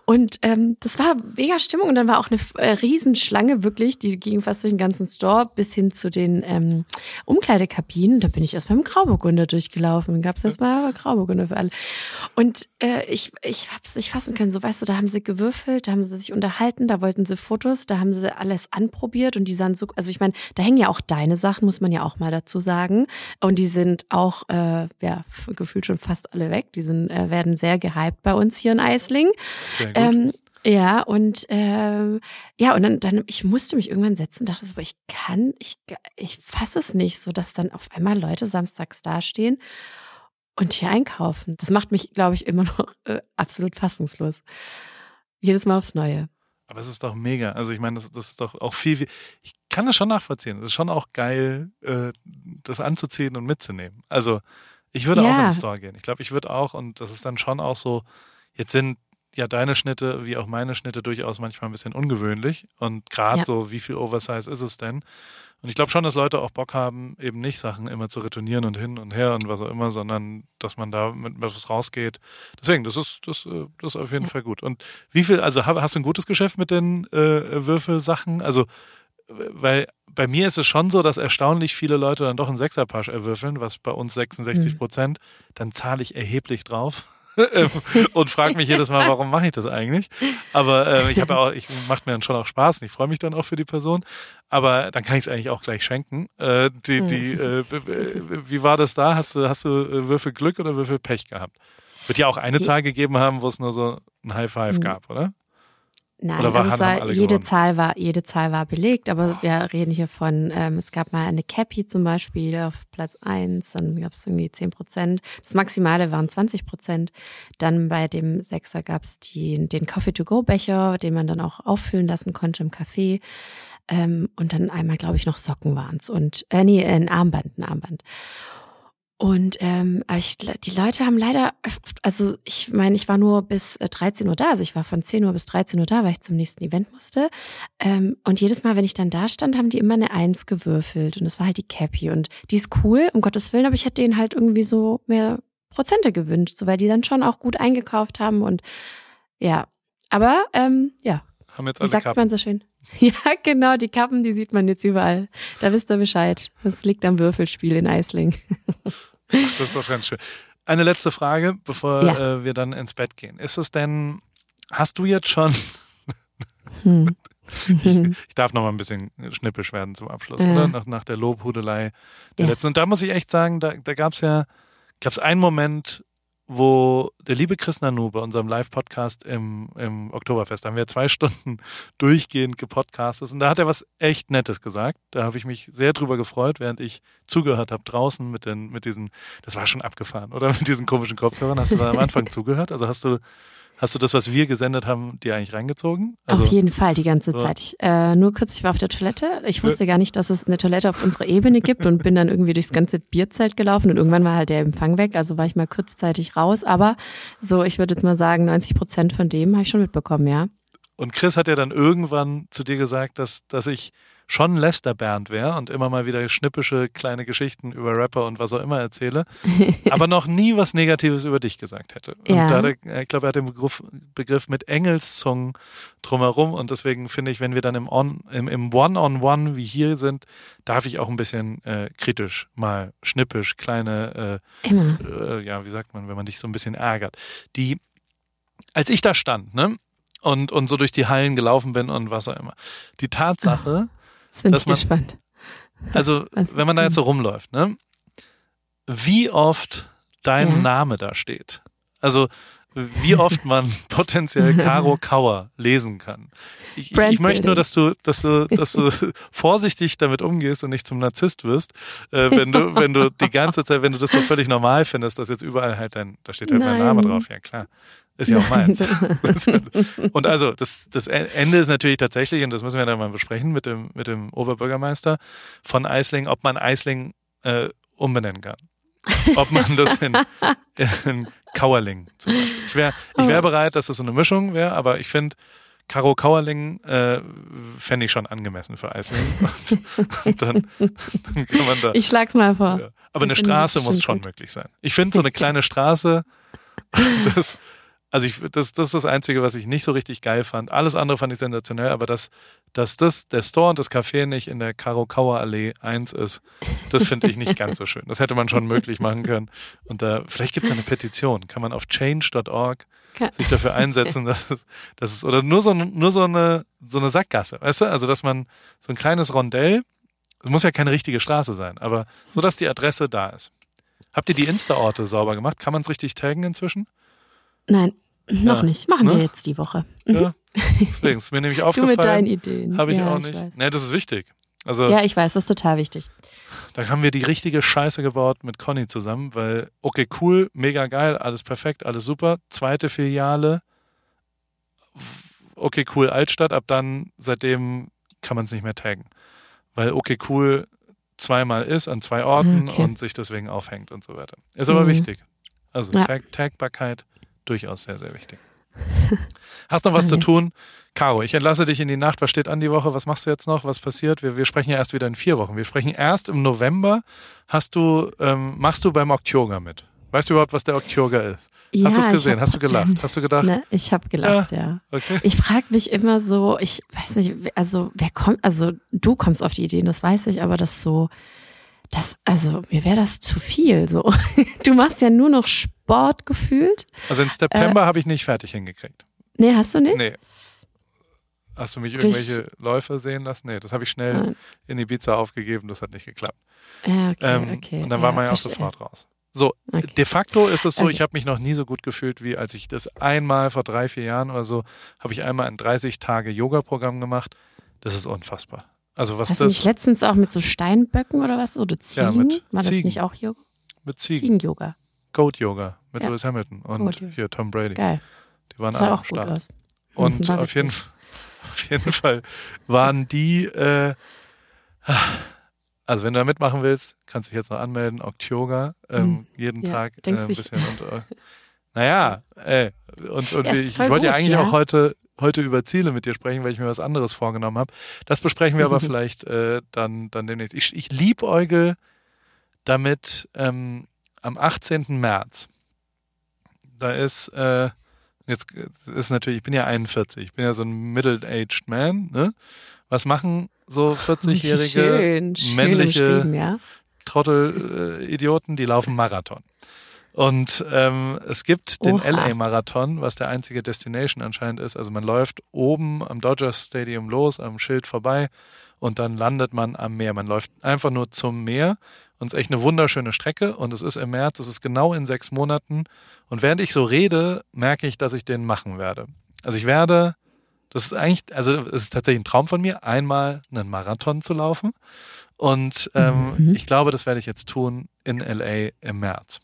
Und ähm, das war mega Stimmung. Und dann war auch eine äh, Riesenschlange wirklich, die ging fast durch den ganzen Store bis hin zu den ähm, Umkleidekabinen. Da bin ich erst beim Grauburgunder durchgelaufen. Dann gab's erstmal Grauburgunder für alle. Und äh, ich, ich hab's nicht fassen können. So, weißt du, da haben sie gewürfelt, da haben sie sich unterhalten, da wollten sie Fotos, da haben sie alles anprobiert und die sahen so, also ich meine, da hängen ja auch deine Sachen, muss man ja auch mal dazu sagen. Und die sind auch, äh, ja, gefühlt schon fast alle weg. Die sind, äh, werden sehr gehypt bei uns hier in Eisling. Sehr gut. Ähm, ja, und ähm, ja, und dann, dann, ich musste mich irgendwann setzen, dachte so, ich kann, ich, ich fasse es nicht, so dass dann auf einmal Leute samstags dastehen und hier einkaufen. Das macht mich, glaube ich, immer noch äh, absolut fassungslos. Jedes Mal aufs Neue. Aber es ist doch mega. Also ich meine, das, das ist doch auch viel, viel. Ich kann das schon nachvollziehen. Es ist schon auch geil, äh, das anzuziehen und mitzunehmen. Also ich würde auch Ja. in den Store gehen. Ich glaube, ich würde auch, und das ist dann schon auch so, jetzt sind ja deine Schnitte wie auch meine Schnitte durchaus manchmal ein bisschen ungewöhnlich. Und gerade Ja. so, wie viel Oversize ist es denn? Und ich glaube schon, dass Leute auch Bock haben, eben nicht Sachen immer zu retournieren und hin und her und was auch immer, sondern dass man da mit was rausgeht. Deswegen, das ist, das, äh, das ist auf jeden Ja. Fall gut. Und wie viel, also ha- hast du ein gutes Geschäft mit den äh, Würfelsachen? Also, weil bei mir ist es schon so, dass erstaunlich viele Leute dann doch einen Sechserpasch erwürfeln, was bei uns 66 Prozent, dann zahle ich erheblich drauf. Ähm, und frage mich jedes Mal, warum mache ich das eigentlich? Aber äh, ich habe auch, ich macht mir dann schon auch Spaß und ich freue mich dann auch für die Person. Aber dann kann ich es eigentlich auch gleich schenken. Äh, die, die, äh, b- b- wie war das da? Hast du, hast du äh, Würfel Glück oder Würfel Pech gehabt? Wird ja auch eine Je- Zahl gegeben haben, wo es nur so ein High Five Mhm. gab, oder? Nein, Oder war- also es haben war, jede gewonnen? Zahl war, jede Zahl war belegt, aber wir reden hier von, ähm, es gab mal eine Cappy zum Beispiel auf Platz eins, dann gab es irgendwie zehn Prozent. Das Maximale waren 20 Prozent. Dann bei dem Sechser gab es den Coffee-to-go-Becher, den man dann auch auffüllen lassen konnte im Café. Ähm, und dann einmal, glaube ich, noch Socken waren's und äh, nee, ein Armband, ein Armband. Und ähm, ich, die Leute haben leider, also ich meine, ich war nur bis äh, 13 Uhr da, also ich war von 10 Uhr bis 13 Uhr da, weil ich zum nächsten Event musste. Ähm, und jedes Mal, wenn ich dann da stand, haben die immer eine Eins gewürfelt und das war halt die Cappy und die ist cool, um Gottes Willen, aber ich hätte denen halt irgendwie so mehr Prozente gewünscht, so weil die dann schon auch gut eingekauft haben und ja, aber ähm, ja, Haben jetzt wie alle sagt Kappen. man so schön? Ja, genau, die Kappen, die sieht man jetzt überall. Da wisst ihr Bescheid. Das liegt am Würfelspiel in Eisling. Das ist doch ganz schön. eine letzte Frage, bevor Ja. äh, wir dann ins Bett gehen. Ist es denn, hast du jetzt schon, Hm. ich darf noch mal ein bisschen schnippisch werden zum Abschluss, Ja. oder? Nach, nach der Lobhudelei der Ja. letzten. Und da muss ich echt sagen, da, da gab es ja, gab es einen Moment, wo der liebe Chris Nanu bei unserem Live-Podcast im, im Oktoberfest, da haben wir zwei Stunden durchgehend gepodcastet und da hat er was echt Nettes gesagt. Da habe ich mich sehr drüber gefreut, während ich zugehört habe draußen mit den, mit diesen, das war schon abgefahren, oder? Mit diesen komischen Kopfhörern. Hast du da am Anfang zugehört? Also hast du, hast du das, was wir gesendet haben, dir eigentlich reingezogen? Also, auf jeden Fall, die ganze Ja. Zeit. Ich, äh, nur kurz, ich war auf der Toilette. Ich wusste gar nicht, dass es eine Toilette auf unserer Ebene gibt und bin dann irgendwie durchs ganze Bierzelt gelaufen und irgendwann war halt der Empfang weg, also war ich mal kurzzeitig raus. Aber so, ich würde jetzt mal sagen, 90 Prozent von dem habe ich schon mitbekommen, ja. Und Chris hat ja dann irgendwann zu dir gesagt, dass, dass ich schon Lester Bernd wäre und immer mal wieder schnippische kleine Geschichten über Rapper und was auch immer erzähle, aber noch nie was Negatives über dich gesagt hätte. Und Ja. da er, ich glaube, er hat den Begriff, Begriff mit Engelszungen drumherum und deswegen finde ich, wenn wir dann im, On, im, im One-on-One wie hier sind, darf ich auch ein bisschen äh, kritisch mal schnippisch kleine äh, äh, ja, wie sagt man, wenn man dich so ein bisschen ärgert. Die, als ich da stand, ne, und, und so durch die Hallen gelaufen bin und was auch immer. Die Tatsache, Bin Dass man- gespannt. also, Was- wenn man da jetzt so rumläuft, ne, wie oft dein Ja. Name da steht. Also, wie oft man potenziell Caro Kauer lesen kann. Ich, ich, möchte nur, dass du, dass du, dass du vorsichtig damit umgehst und nicht zum Narzisst wirst, äh, wenn du, wenn du die ganze Zeit, wenn du das so völlig normal findest, dass jetzt überall halt dein, da steht halt mein Nein. Name drauf, ja klar. Ist ja auch meins. Und also, das, das Ende ist natürlich tatsächlich, und das müssen wir dann mal besprechen mit dem, mit dem Oberbürgermeister von Eisling, ob man Eisling äh, umbenennen kann. Ob man das in, in Kauerling zum Beispiel. Ich wäre ich wär bereit, dass das so eine Mischung wäre, aber ich finde, Karo Kauerling äh, fände ich schon angemessen für Eisling. Und, dann, dann kann man da. Ich schlag's mal vor. Ja. Aber eine Ich finde Straße muss schon möglich sein. Ich finde so eine kleine Straße, das, also ich, das, das ist das Einzige, was ich nicht so richtig geil fand. Alles andere fand ich sensationell, aber dass, dass das, der Store und das Café nicht in der Karo-Kauer Allee 1 ist, das finde ich nicht ganz so schön. Das hätte man schon möglich machen können. Und da, vielleicht gibt es eine Petition. Kann man auf change.org sich dafür einsetzen, dass es, dass es oder nur so, nur so eine, so eine Sackgasse, weißt du? Also, dass man so ein kleines Rondell, es muss ja keine richtige Straße sein, aber so, dass die Adresse da ist. Habt ihr die Insta-Orte sauber gemacht? Kann man es richtig taggen inzwischen? Nein, noch Ja. nicht. Machen Ne? wir jetzt die Woche. Ja. Deswegen ist mir nämlich Du mit deinen aufgefallen. Ideen. Habe ich ja, auch nicht. weiß. nee, das ist wichtig. Also, Ja, ich weiß, das ist total wichtig. da haben wir die richtige Scheiße gebaut mit Conny zusammen, weil, okay, cool, mega geil, alles perfekt, alles super. Zweite Filiale, okay, cool, Altstadt, ab dann, seitdem kann man es nicht mehr taggen. Weil, okay, cool, zweimal ist an zwei Orten Okay. und sich deswegen aufhängt und so weiter. Ist aber Mhm. wichtig. Also Ja. Tag Tagbarkeit durchaus sehr, sehr wichtig. Hast noch was zu Okay. tun? Caro, ich entlasse dich in die Nacht. Was steht an die Woche? Was machst du jetzt noch? Was passiert? Wir, wir sprechen ja erst wieder in vier Wochen. Wir sprechen erst im November. Hast du, ähm, machst du beim Oktober mit? Weißt du überhaupt, was der Oktober ist? Ja, Hast du es gesehen? hab- Hast du gelacht? Hast du gedacht? Ne, ich habe gelacht, ja. Okay. Ich frage mich immer so, ich weiß nicht, also wer kommt, also du kommst auf die Ideen, das weiß ich, aber das so, das, also mir wäre das zu viel. So, du machst ja nur noch Sport gefühlt. Also in September habe ich nicht fertig hingekriegt. Nee, hast du nicht? Nee. Hast du mich Durch- irgendwelche Läufe sehen lassen? Nee, das habe ich schnell Nein. in Ibiza aufgegeben. Das hat nicht geklappt. Ja, okay, Ähm, okay. und dann war man ja auch sofort raus. So, Okay. de facto ist es so, Okay. ich habe mich noch nie so gut gefühlt, wie als ich das einmal vor drei, vier Jahren oder so, habe ich einmal ein 30 Tage Yoga-Programm gemacht. Das ist unfassbar. Also was Hast du das nicht letztens auch mit so Steinböcken oder was? Oder Ziegen? Ja, mit War das Ziegen. nicht auch Yoga? mit Ziegen, Ziegen-Yoga. Goat-Yoga mit Ja. Lewis Hamilton und hier Tom Brady. Geil. Die waren Das alle auch aus. Und auf jeden, auf jeden Fall waren die, äh, also wenn du da mitmachen willst, kannst du dich jetzt noch anmelden, Oktober, ähm, Hm. jeden Ja, Tag äh, ein bisschen. Und, äh, naja, ey, und, und Ja, ich, ich wollte ja eigentlich ja. auch heute, heute über Ziele mit dir sprechen, weil ich mir was anderes vorgenommen habe. Das besprechen wir aber vielleicht äh, dann, dann demnächst. Ich, ich liebäugel damit ähm, am 18. März. Da ist, äh, jetzt ist natürlich, ich bin ja 41, ich bin ja so ein middle-aged man, ne? Was machen so 40-jährige schön, schön männliche ja. Trottel-Idioten, die laufen Marathon. Und ähm, es gibt den. LA-Marathon, was der einzige Destination anscheinend ist. Also man läuft oben am Dodger Stadium los, am Schild vorbei und dann landet man am Meer. Man läuft einfach nur zum Meer und es ist echt eine wunderschöne Strecke und es ist im März, es ist genau in sechs Monaten. Und während ich so rede, merke ich, dass ich den machen werde. Also ich werde, das ist eigentlich, also es ist tatsächlich ein Traum von mir, einmal einen Marathon zu laufen. Und ähm, Mhm. ich glaube, das werde ich jetzt tun in LA im März.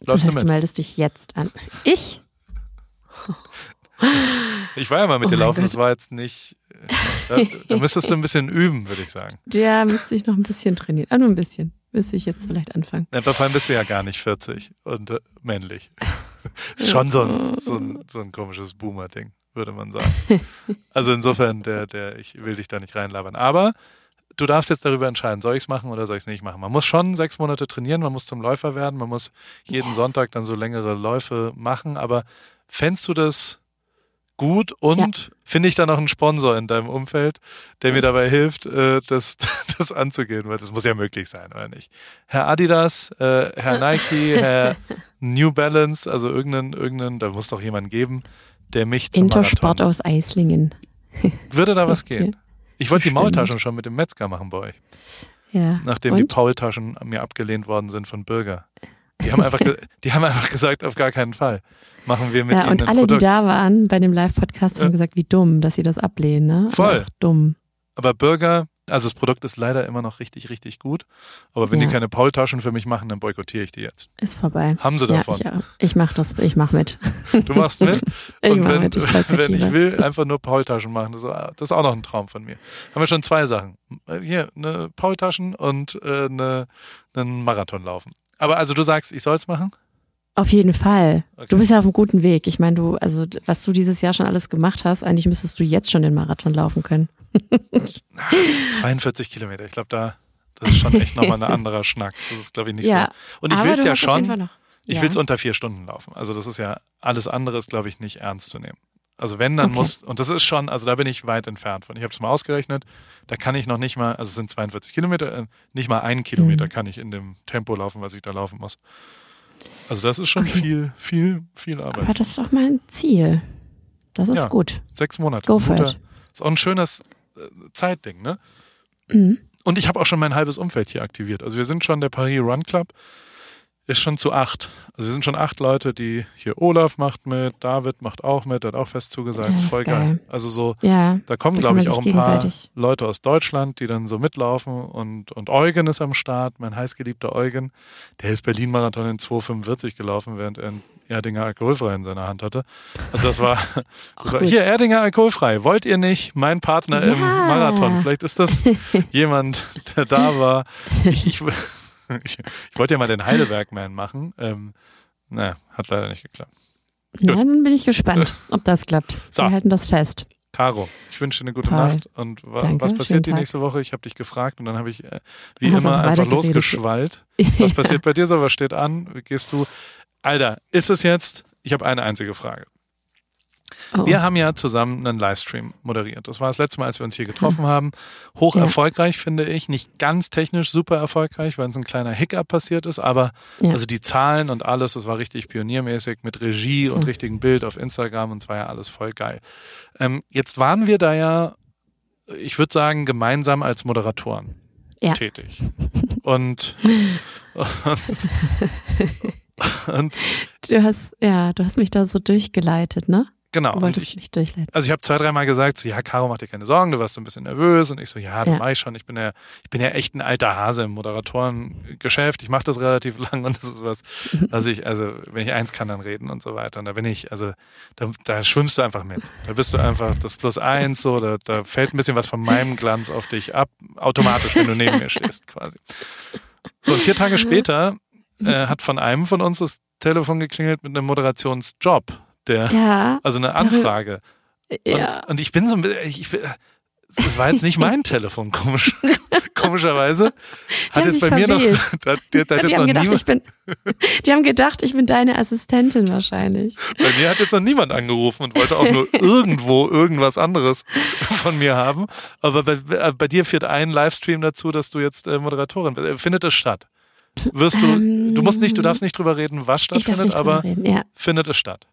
Das heißt, du du meldest dich jetzt an. Ich? Ich war ja mal mit Oh dir laufen, Gott. das war jetzt nicht. Da, da müsstest du ein bisschen üben, würde ich sagen. Der müsste ich noch ein bisschen trainieren. Ah, nur ein bisschen. Müsste ich jetzt vielleicht anfangen. Ja, vor allem bist du ja gar nicht 40 und äh, männlich. ist schon so ein, so ein, so ein komisches Boomer-Ding, würde man sagen. Also insofern, der, der, ich will dich da nicht reinlabern. Aber du darfst jetzt darüber entscheiden, soll ich es machen oder soll ich es nicht machen. Man muss schon sechs Monate trainieren, man muss zum Läufer werden, man muss jeden Yes. Sonntag dann so längere Läufe machen. Aber fändst du das gut und finde ich da noch einen Sponsor in deinem Umfeld, der mir dabei hilft, äh, das, das anzugehen, weil das muss ja möglich sein, oder nicht? Herr Adidas, äh, Herr Nike, Herr New Balance, also irgendeinen, irgendeinen, da muss doch jemand geben, der mich zum Intersport Marathon. aus Eislingen. Würde da was gehen? Ich wollte die. Maultaschen schon mit dem Metzger machen bei euch, Ja. nachdem die Und? Paultaschen mir abgelehnt worden sind von Bürger. Die haben einfach, die haben einfach gesagt, auf gar keinen Fall. Machen wir mit Ja, ihnen und alle, die Produkt. da waren bei dem Live-Podcast, Ja. haben gesagt, wie dumm, dass sie das ablehnen, ne? Voll. Ach, dumm. Aber Burger, also das Produkt ist leider immer noch richtig, richtig gut. Aber wenn Ja. die keine Paultaschen für mich machen, dann boykottiere ich die jetzt. Ist vorbei. Haben sie Ja, davon. ich, auch. ich mach das, ich mach mit. Du machst mit. Ich und wenn, mit, ich wenn ich will, einfach nur Paultaschen machen. Das ist, das ist auch noch ein Traum von mir. Haben wir schon zwei Sachen. Hier, eine Paultaschen und äh, eine, einen Marathon laufen. Aber also du sagst, ich soll's machen? Auf jeden Fall. Okay. Du bist ja auf einem guten Weg. Ich meine, du, also was du dieses Jahr schon alles gemacht hast, eigentlich müsstest du jetzt schon den Marathon laufen können. Ah, das sind 42 Kilometer. Ich glaube, da das ist schon echt nochmal ein anderer Schnack. Das ist, glaube ich, nicht Ja, so. Und ich Aber will's du ja schon. Ich Ja. will's unter vier Stunden laufen. Also das ist ja alles andere ist, glaube ich, nicht ernst zu nehmen. Also wenn, dann Okay. muss, und das ist schon, also da bin ich weit entfernt von. Ich habe es mal ausgerechnet, da kann ich noch nicht mal, also es sind 42 Kilometer, äh, nicht mal einen Kilometer Mhm. kann ich in dem Tempo laufen, was ich da laufen muss. Also das ist schon Okay. viel, viel, viel Aber Arbeit. das ist doch mal ein Ziel. Das ist Ja. gut. Sechs Monate. Go for it. ist auch ein schönes Zeitding, ne? Mhm. Und ich habe auch schon mein halbes Umfeld hier aktiviert. Also wir sind schon, der Paris Run Club ist schon zu acht. Also wir sind schon acht Leute, die hier Olaf macht mit, David macht auch mit, hat auch fest zugesagt. Ja, voll geil. geil. Also so, Ja. da kommen, glaube ich, auch ein paar Leute aus Deutschland, die dann so mitlaufen und, und Eugen ist am Start, mein heißgeliebter Eugen. Der ist Berlin-Marathon in 2,45 gelaufen, während er einen Erdinger alkoholfrei in seiner Hand hatte. Also das war, das war gut. hier, Erdinger alkoholfrei. Wollt ihr nicht mein Partner im Ja. Marathon? Vielleicht ist das jemand, der da war. Ich, ich, ich, ich wollte ja mal den Heidelberg-Man machen. Ähm, naja, hat leider nicht geklappt. Ja, dann bin ich gespannt, ob das klappt. So. Wir halten das fest. Caro, ich wünsche dir eine gute Toll. Nacht. Und wa Danke, was passiert die Tag. nächste Woche? Ich habe dich gefragt und dann habe ich äh, wie Hast immer einfach losgeschwallt. Was passiert bei dir so? Was steht an? Wie Gehst du? Alter, ist es jetzt? Ich habe eine einzige Frage. Oh. Wir haben ja zusammen einen Livestream moderiert. Das war das letzte Mal, als wir uns hier getroffen haben. Hoch Ja. erfolgreich, finde ich. Nicht ganz technisch super erfolgreich, weil es ein kleiner Hiccup passiert ist, aber Ja. also die Zahlen und alles, das war richtig pioniermäßig mit Regie und So. richtigem Bild auf Instagram und es war ja alles voll geil. Ähm, jetzt waren wir da ja, ich würde sagen, gemeinsam als Moderatoren Ja. tätig. Und, und, und Du hast, ja, du hast mich da so durchgeleitet, ne? genau. Du wolltest ich, mich durchleiten. also ich habe zwei, dreimal gesagt, so, ja, Caro, mach dir keine Sorgen, du warst so ein bisschen nervös. Und ich so, ja, das Ja. mach ich schon. Ich bin ja, ich bin ja echt ein alter Hase im Moderatorengeschäft. Ich mache das relativ lang und das ist was, was ich, also wenn ich eins kann, dann reden und so weiter. Und da bin ich, also da, da schwimmst du einfach mit. Da bist du einfach das Plus eins, so, da, da fällt ein bisschen was von meinem Glanz auf dich ab, automatisch, wenn du neben mir stehst, quasi. So, und vier Tage später äh, hat von einem von uns das Telefon geklingelt mit einem Moderationsjob. Der, Ja, also eine Anfrage. ja. Und, und ich bin so ein bisschen, das war jetzt nicht mein Telefon, komisch, komischerweise. Hat jetzt bei mir noch, verwählt. da, hat- da hat Die jetzt noch haben, gedacht, ich niemand, bin, die haben gedacht, ich bin deine Assistentin wahrscheinlich. bei mir hat jetzt noch niemand angerufen und wollte auch nur irgendwo irgendwas anderes von mir haben. Aber bei, bei dir führt ein Livestream dazu, dass du jetzt äh, Moderatorin bist. Äh, Findet das statt? Wirst du, du musst nicht, du darfst nicht drüber reden, was stattfindet, aber reden, ja. findet es statt.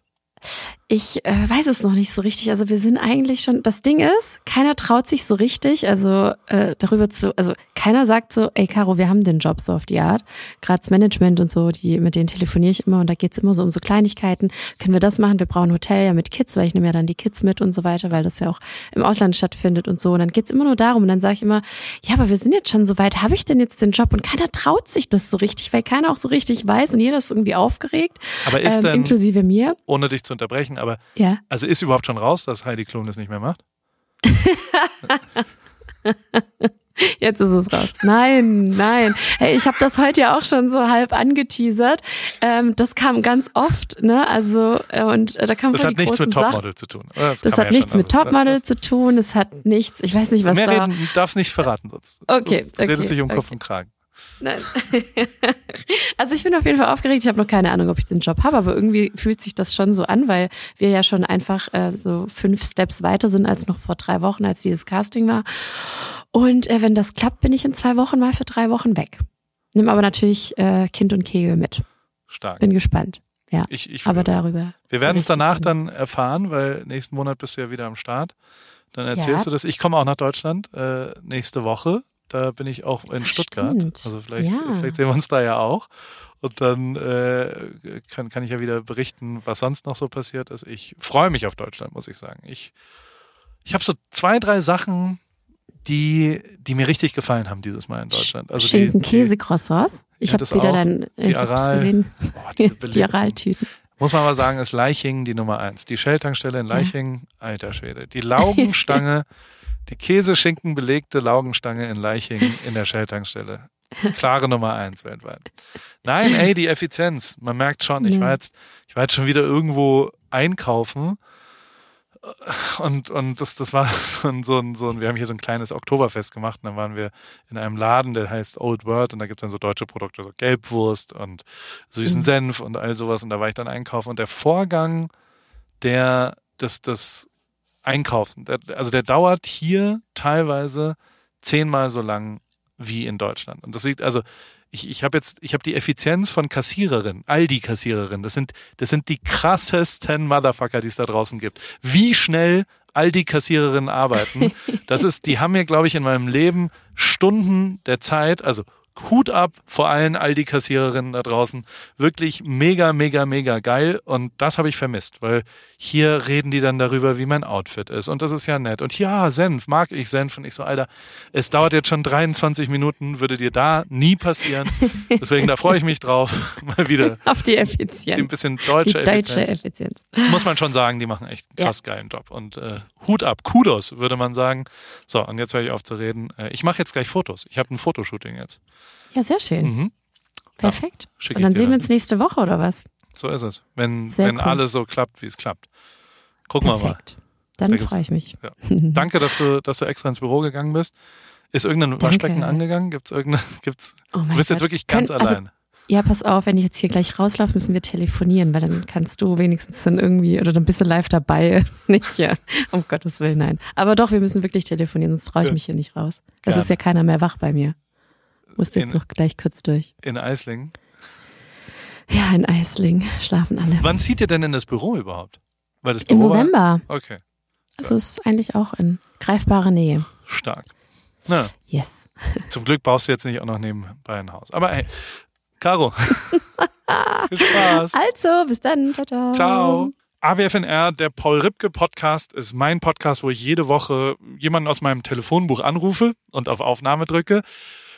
Ich äh, weiß es noch nicht so richtig. Also wir sind eigentlich schon. Das Ding ist, keiner traut sich so richtig, also äh, darüber zu. Also keiner sagt so, ey Caro, wir haben den Job so auf die Art. Gerade das Management und so, die mit denen telefoniere ich immer und da geht's immer so um so Kleinigkeiten. Können wir das machen? Wir brauchen ein Hotel ja mit Kids, weil ich nehme ja dann die Kids mit und so weiter, weil das ja auch im Ausland stattfindet und so. Und dann geht's immer nur darum. Und dann sage ich immer, ja, aber wir sind jetzt schon so weit. Habe ich denn jetzt den Job? Und keiner traut sich das so richtig, weil keiner auch so richtig weiß und jeder ist irgendwie aufgeregt. Aber ist ähm, denn- inklusive mir. Ohne dich zu unterbrechen, aber Ja. also ist überhaupt schon raus, dass Heidi Klum das nicht mehr macht? Jetzt ist es raus. Nein, nein. Hey, ich habe das heute ja auch schon so halb angeteasert. Ähm, das kam ganz oft, ne? Also äh, und äh, da kam Das hat die nichts großen mit Sachen. Topmodel zu tun. Das man hat ja nichts schon mit also- Topmodel zu tun. Es hat nichts. Ich weiß nicht, was Mehr da. reden, darfst nicht verraten sonst. Okay, Das redest okay, dich um Kopf okay. und Kragen. Nein. also ich bin auf jeden Fall aufgeregt. Ich habe noch keine Ahnung, ob ich den Job habe, aber irgendwie fühlt sich das schon so an, weil wir ja schon einfach äh, so fünf Steps weiter sind als noch vor drei Wochen, als dieses Casting war. Und äh, wenn das klappt, bin ich in zwei Wochen mal für drei Wochen weg. Nimm aber natürlich äh, Kind und Kegel mit. Stark. Bin gespannt. Ja, Ich, ich, aber darüber. wir werden es danach dann erfahren, weil nächsten Monat bist du ja wieder am Start. Dann erzählst Ja. du das. Ich komme auch nach Deutschland äh, nächste Woche. Da bin ich auch in Ach, Stuttgart. stimmt. Also vielleicht, Ja. vielleicht sehen wir uns da ja auch. Und dann äh, kann, kann ich ja wieder berichten, was sonst noch so passiert ist. Ich freue mich auf Deutschland, muss ich sagen. Ich, ich habe so zwei, drei Sachen, die, die mir richtig gefallen haben dieses Mal in Deutschland. Also Schinken, Käse, Croissants. Ich Ja, habe wieder auch. dein, Die ich hab's Aral. gesehen, Boah, die. Araltüten. Muss man mal sagen, ist Leichingen die Nummer eins. Die Shell-Tankstelle in Leichingen, alter Schwede. Die Laugenstange, die Käseschinken belegte Laugenstange in Leichingen in der Shell-Tankstelle. Klare Nummer eins weltweit. Nein, ey, die Effizienz. Man merkt schon, ich Ja. war jetzt, ich war jetzt schon wieder irgendwo einkaufen. Und, und das, das war so ein, so ein, so ein, wir haben hier so ein kleines Oktoberfest gemacht und dann waren wir in einem Laden, der heißt Old World und da gibt es dann so deutsche Produkte, so Gelbwurst und süßen Mhm. Senf und all sowas und da war ich dann einkaufen und der Vorgang der, des, des Einkaufen, also der dauert hier teilweise zehnmal so lang wie in Deutschland. Und das liegt, also ich, ich habe jetzt, ich habe die Effizienz von Kassiererinnen, Aldi-Kassiererinnen, das sind, das sind die krassesten Motherfucker, die es da draußen gibt. Wie schnell Aldi-Kassiererinnen arbeiten, das ist, die haben mir, glaube ich, in meinem Leben Stunden der Zeit, also Hut ab vor allen Aldi-Kassiererinnen da draußen. Wirklich mega, mega, mega geil. Und das habe ich vermisst, weil hier reden die dann darüber, wie mein Outfit ist. Und das ist ja nett. Und ja, Senf, mag ich Senf. Und ich so, Alter, es dauert jetzt schon 23 Minuten, würde dir da nie passieren. Deswegen, da freue ich mich drauf. Mal wieder Auf die die ein Effizienz. bisschen Die deutsche deutsche Effizienz. Effizienz. Muss man schon sagen, die machen echt einen krass geilen Job. Und äh, Hut ab, Kudos, würde man sagen. So, und jetzt höre ich auf zu reden. Äh, ich mache jetzt gleich Fotos. Ich habe ein Fotoshooting jetzt. Ja, sehr schön. Mhm. Perfekt. schick Und dann sehen wir uns nächste Woche oder was? So ist es. Wenn, Sehr wenn cool. alles so klappt, wie es klappt. Gucken wir mal. Dann Da freue ich mich. Ja. Danke, dass du, dass du extra ins Büro gegangen bist. Ist irgendein Danke. Waschbecken angegangen? Gibt's irgendeine, gibt's, Oh du bist jetzt Gott. wirklich ganz Können- also, allein. Ja, pass auf, wenn ich jetzt hier gleich rauslaufe, müssen wir telefonieren, weil dann kannst du wenigstens dann irgendwie oder dann bist du live dabei. Nicht ja, um Gottes Willen, nein. Aber doch, wir müssen wirklich telefonieren, sonst traue ich Ja. mich hier nicht raus. Es ist ja keiner mehr wach bei mir. Musste jetzt In- noch gleich kurz durch. In Eislingen. Ja, in Eisling schlafen alle. Wann zieht ihr denn in das Büro überhaupt? Weil das Im Büro war- November. Okay, Also ist eigentlich auch in greifbarer Nähe. stark. Na, Yes. zum Glück baust du jetzt nicht auch noch nebenbei ein Haus. Aber hey, Caro, viel Spaß. Also, bis dann. Ciao, ciao. Ciao. AWFNR, der Paul Ripke Podcast, ist mein Podcast, wo ich jede Woche jemanden aus meinem Telefonbuch anrufe und auf Aufnahme drücke.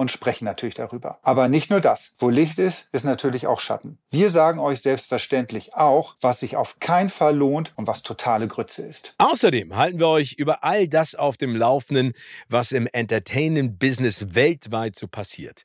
und sprechen natürlich darüber. Aber nicht nur das. Wo Licht ist, ist natürlich auch Schatten. Wir sagen euch selbstverständlich auch, was sich auf keinen Fall lohnt und was totale Grütze ist. Außerdem halten wir euch über all das auf dem Laufenden, was im Entertainment-Business weltweit so passiert.